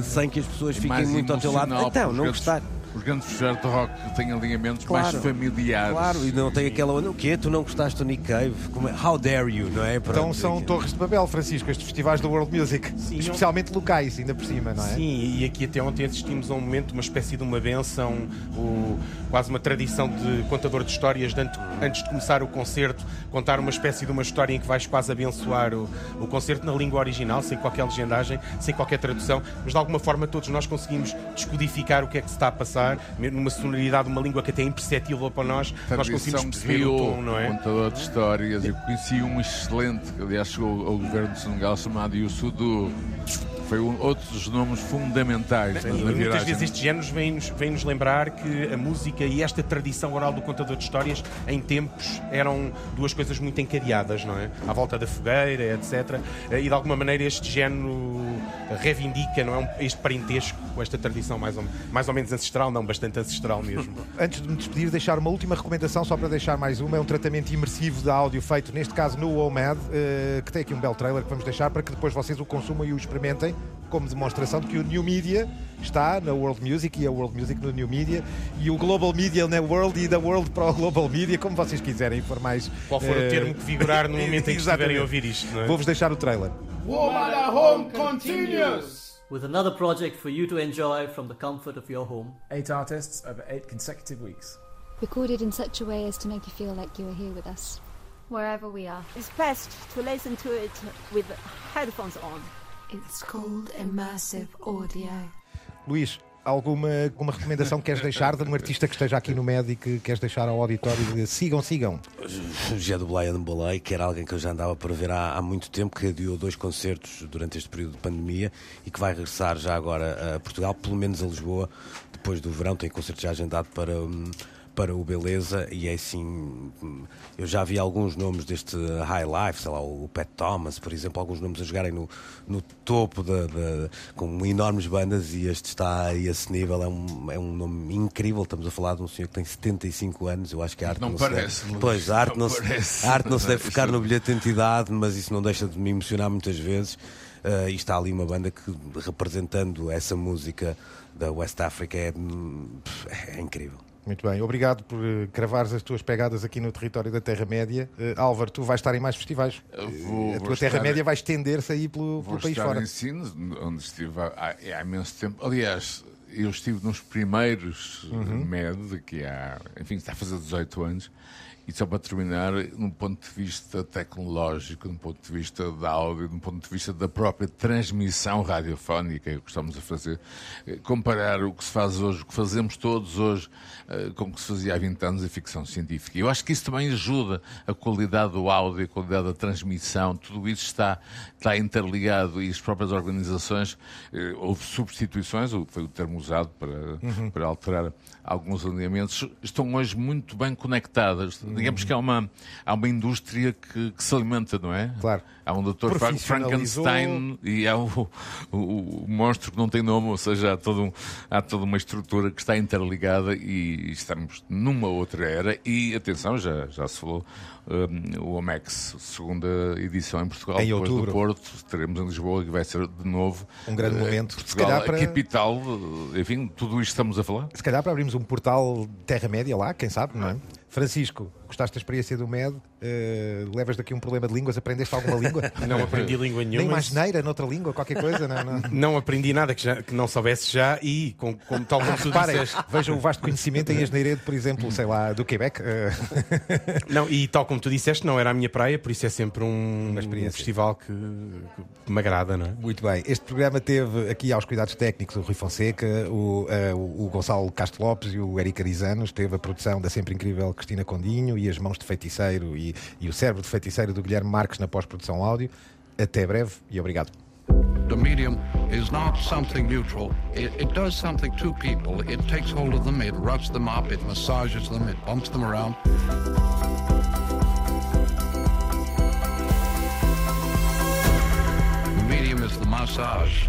sem que as pessoas fiquem mais muito ao teu lado. Então, não os gostar. Os grandes festivais de rock têm alinhamentos mais Claro. familiares. Claro, e não tem aquela onda, o quê? Tu não gostaste do Nick Cave? Como é? How dare you, não é? Então são torres de Babel, Francisco, estes festivais do World Music. Especialmente locais, ainda por cima, não é? Sim, e aqui até ontem assistimos a um momento, uma espécie de uma benção, o- quase uma tradição de contador de histórias, de ante- antes de começar o concerto, contar uma espécie de uma história em que vais quase abençoar o, o concerto na língua original, sem qualquer legendagem, sem qualquer tradução, mas de alguma forma todos nós conseguimos descodificar o que é que se está a passar, numa sonoridade, uma língua que até é imperceptível para nós, nós conseguimos Tradição perceber o tom, não é? contador de histórias. Eu conheci um excelente, que aliás chegou ao governo de Senegal, chamado Youssoudu. Foi um, outro dos nomes fundamentais E na muitas vezes estes géneros vêm-nos vêm -nos lembrar que a música e esta tradição oral do contador de histórias em tempos eram duas coisas muito encadeadas, não é? À volta da fogueira, etc. E de alguma maneira este género reivindica não é? Este parentesco esta tradição mais ou, mais ou menos ancestral, não, bastante ancestral mesmo. Antes de me despedir, deixar uma última recomendação, só para deixar mais uma. É um tratamento imersivo de áudio feito, neste caso, no OMAD, eh, que tem aqui um belo trailer que vamos deixar para que depois vocês o consumam e o experimentem, como demonstração de que o New Media está na World Music e a World Music no New Media e o Global Media na World e da World para o Global Media, como vocês quiserem, for mais. Qual for o eh, termo que vigorar no momento em que estiverem a ouvir isto, é? Vou-vos deixar o trailer. Woman Home continues! With another project for you to enjoy from the comfort of your home. Eight artists over eight consecutive weeks. recorded in such a way as to make you feel like you are here with us. wherever we are. It's best to listen to it with headphones on. It's called immersive audio. Luís, alguma, alguma recomendação que queres deixar de um artista que esteja aqui no MED e que queres deixar ao auditório de sigam, sigam? José do Brian Balei, que era alguém que eu já andava para ver há, há muito tempo, que adiou dois concertos durante este período de pandemia e que vai regressar já agora a Portugal, pelo menos a Lisboa, depois do verão. Tem concerto já agendado para, hum, para o Beleza e é assim. Eu já vi alguns nomes deste High Life, sei lá, o Pat Thomas, por exemplo, alguns nomes a jogarem no, no topo da, da- com enormes bandas e este está a esse nível. É um, é um nome incrível. Estamos a falar de um senhor que tem 75 anos. Eu acho que a arte Não não, parece, se deve, Pois, a arte não não, se- a arte não se deve ficar Isso- no bilhete de identidade, mas isso não deixa de me emocionar muitas vezes. Eh, e está ali uma banda que, representando essa música da West Africa, é, hum, é incrível. Muito bem, obrigado por eh, cravares as tuas pegadas aqui no território da Terra-média. Eh, Álvaro, tu vais estar em mais festivais. vou- Eh, a vou tua estar- Terra-média vai estender-se aí pelo, Vou pelo país estar fora. em Sines, onde estive há, há imenso tempo. Aliás, eu estive nos primeiros Uhum. MED, que há, enfim, está a fazer 18 anos. E só para terminar, num ponto de vista tecnológico, num ponto de vista da áudio, num ponto de vista da própria transmissão radiofónica que estamos a fazer, eh, comparar o que se faz hoje, o que fazemos todos hoje, eh, com o que se fazia há 20 anos em ficção científica. Eu acho que isso também ajuda a qualidade do áudio, a qualidade da transmissão, tudo isso está, está interligado e as próprias organizações, eh, houve substituições, foi o termo usado para, Uhum. para alterar alguns alinhamentos, estão hoje muito bem conectadas. Digamos que há uma, há uma indústria que, que se alimenta, não é? Claro. Há um Profissionalizou. Frankenstein e há o, o- o monstro que não tem nome, ou seja, há, todo um- há toda uma estrutura que está interligada e estamos numa outra era. E atenção, já, já se falou, um, o Amex, segunda edição em Portugal, Em depois outubro. do Porto, teremos em Lisboa que vai ser de novo Um grande eh, momento. Se Portugal, calhar para- a capital, enfim, tudo isto estamos a falar. Se calhar para abrirmos um portal Terra-média lá, quem sabe, não é? Francisco, Gostaste da experiência do MED? Uh, levas daqui um problema de línguas? Aprendeste alguma língua? Não aprendi língua nenhuma. Nem mais neira noutra língua, qualquer coisa? Não, não. não aprendi nada que, já, que, não soubesse já e, com, com tal como tu Reparem, disseste... Vejam o vasto conhecimento em Asneiredo, por exemplo, sei lá, do Quebec. Uh... não, e tal como tu disseste, não era a minha praia, por isso é sempre um, um festival que, que, me agrada, não é? Muito bem. Este programa teve aqui aos cuidados técnicos o Rui Fonseca, o, uh, o Gonçalo Castro Lopes e o Eric Arizanos. Teve a produção da sempre incrível Cristina Condinho e as mãos de feiticeiro e, e o cérebro de feiticeiro do Guilherme Marques na pós-produção áudio. Até breve e obrigado. The medium is not something neutral. It, it, does something to people. It takes hold of them, it roughs them up, it massages them, it bumps them around. The medium is the massage.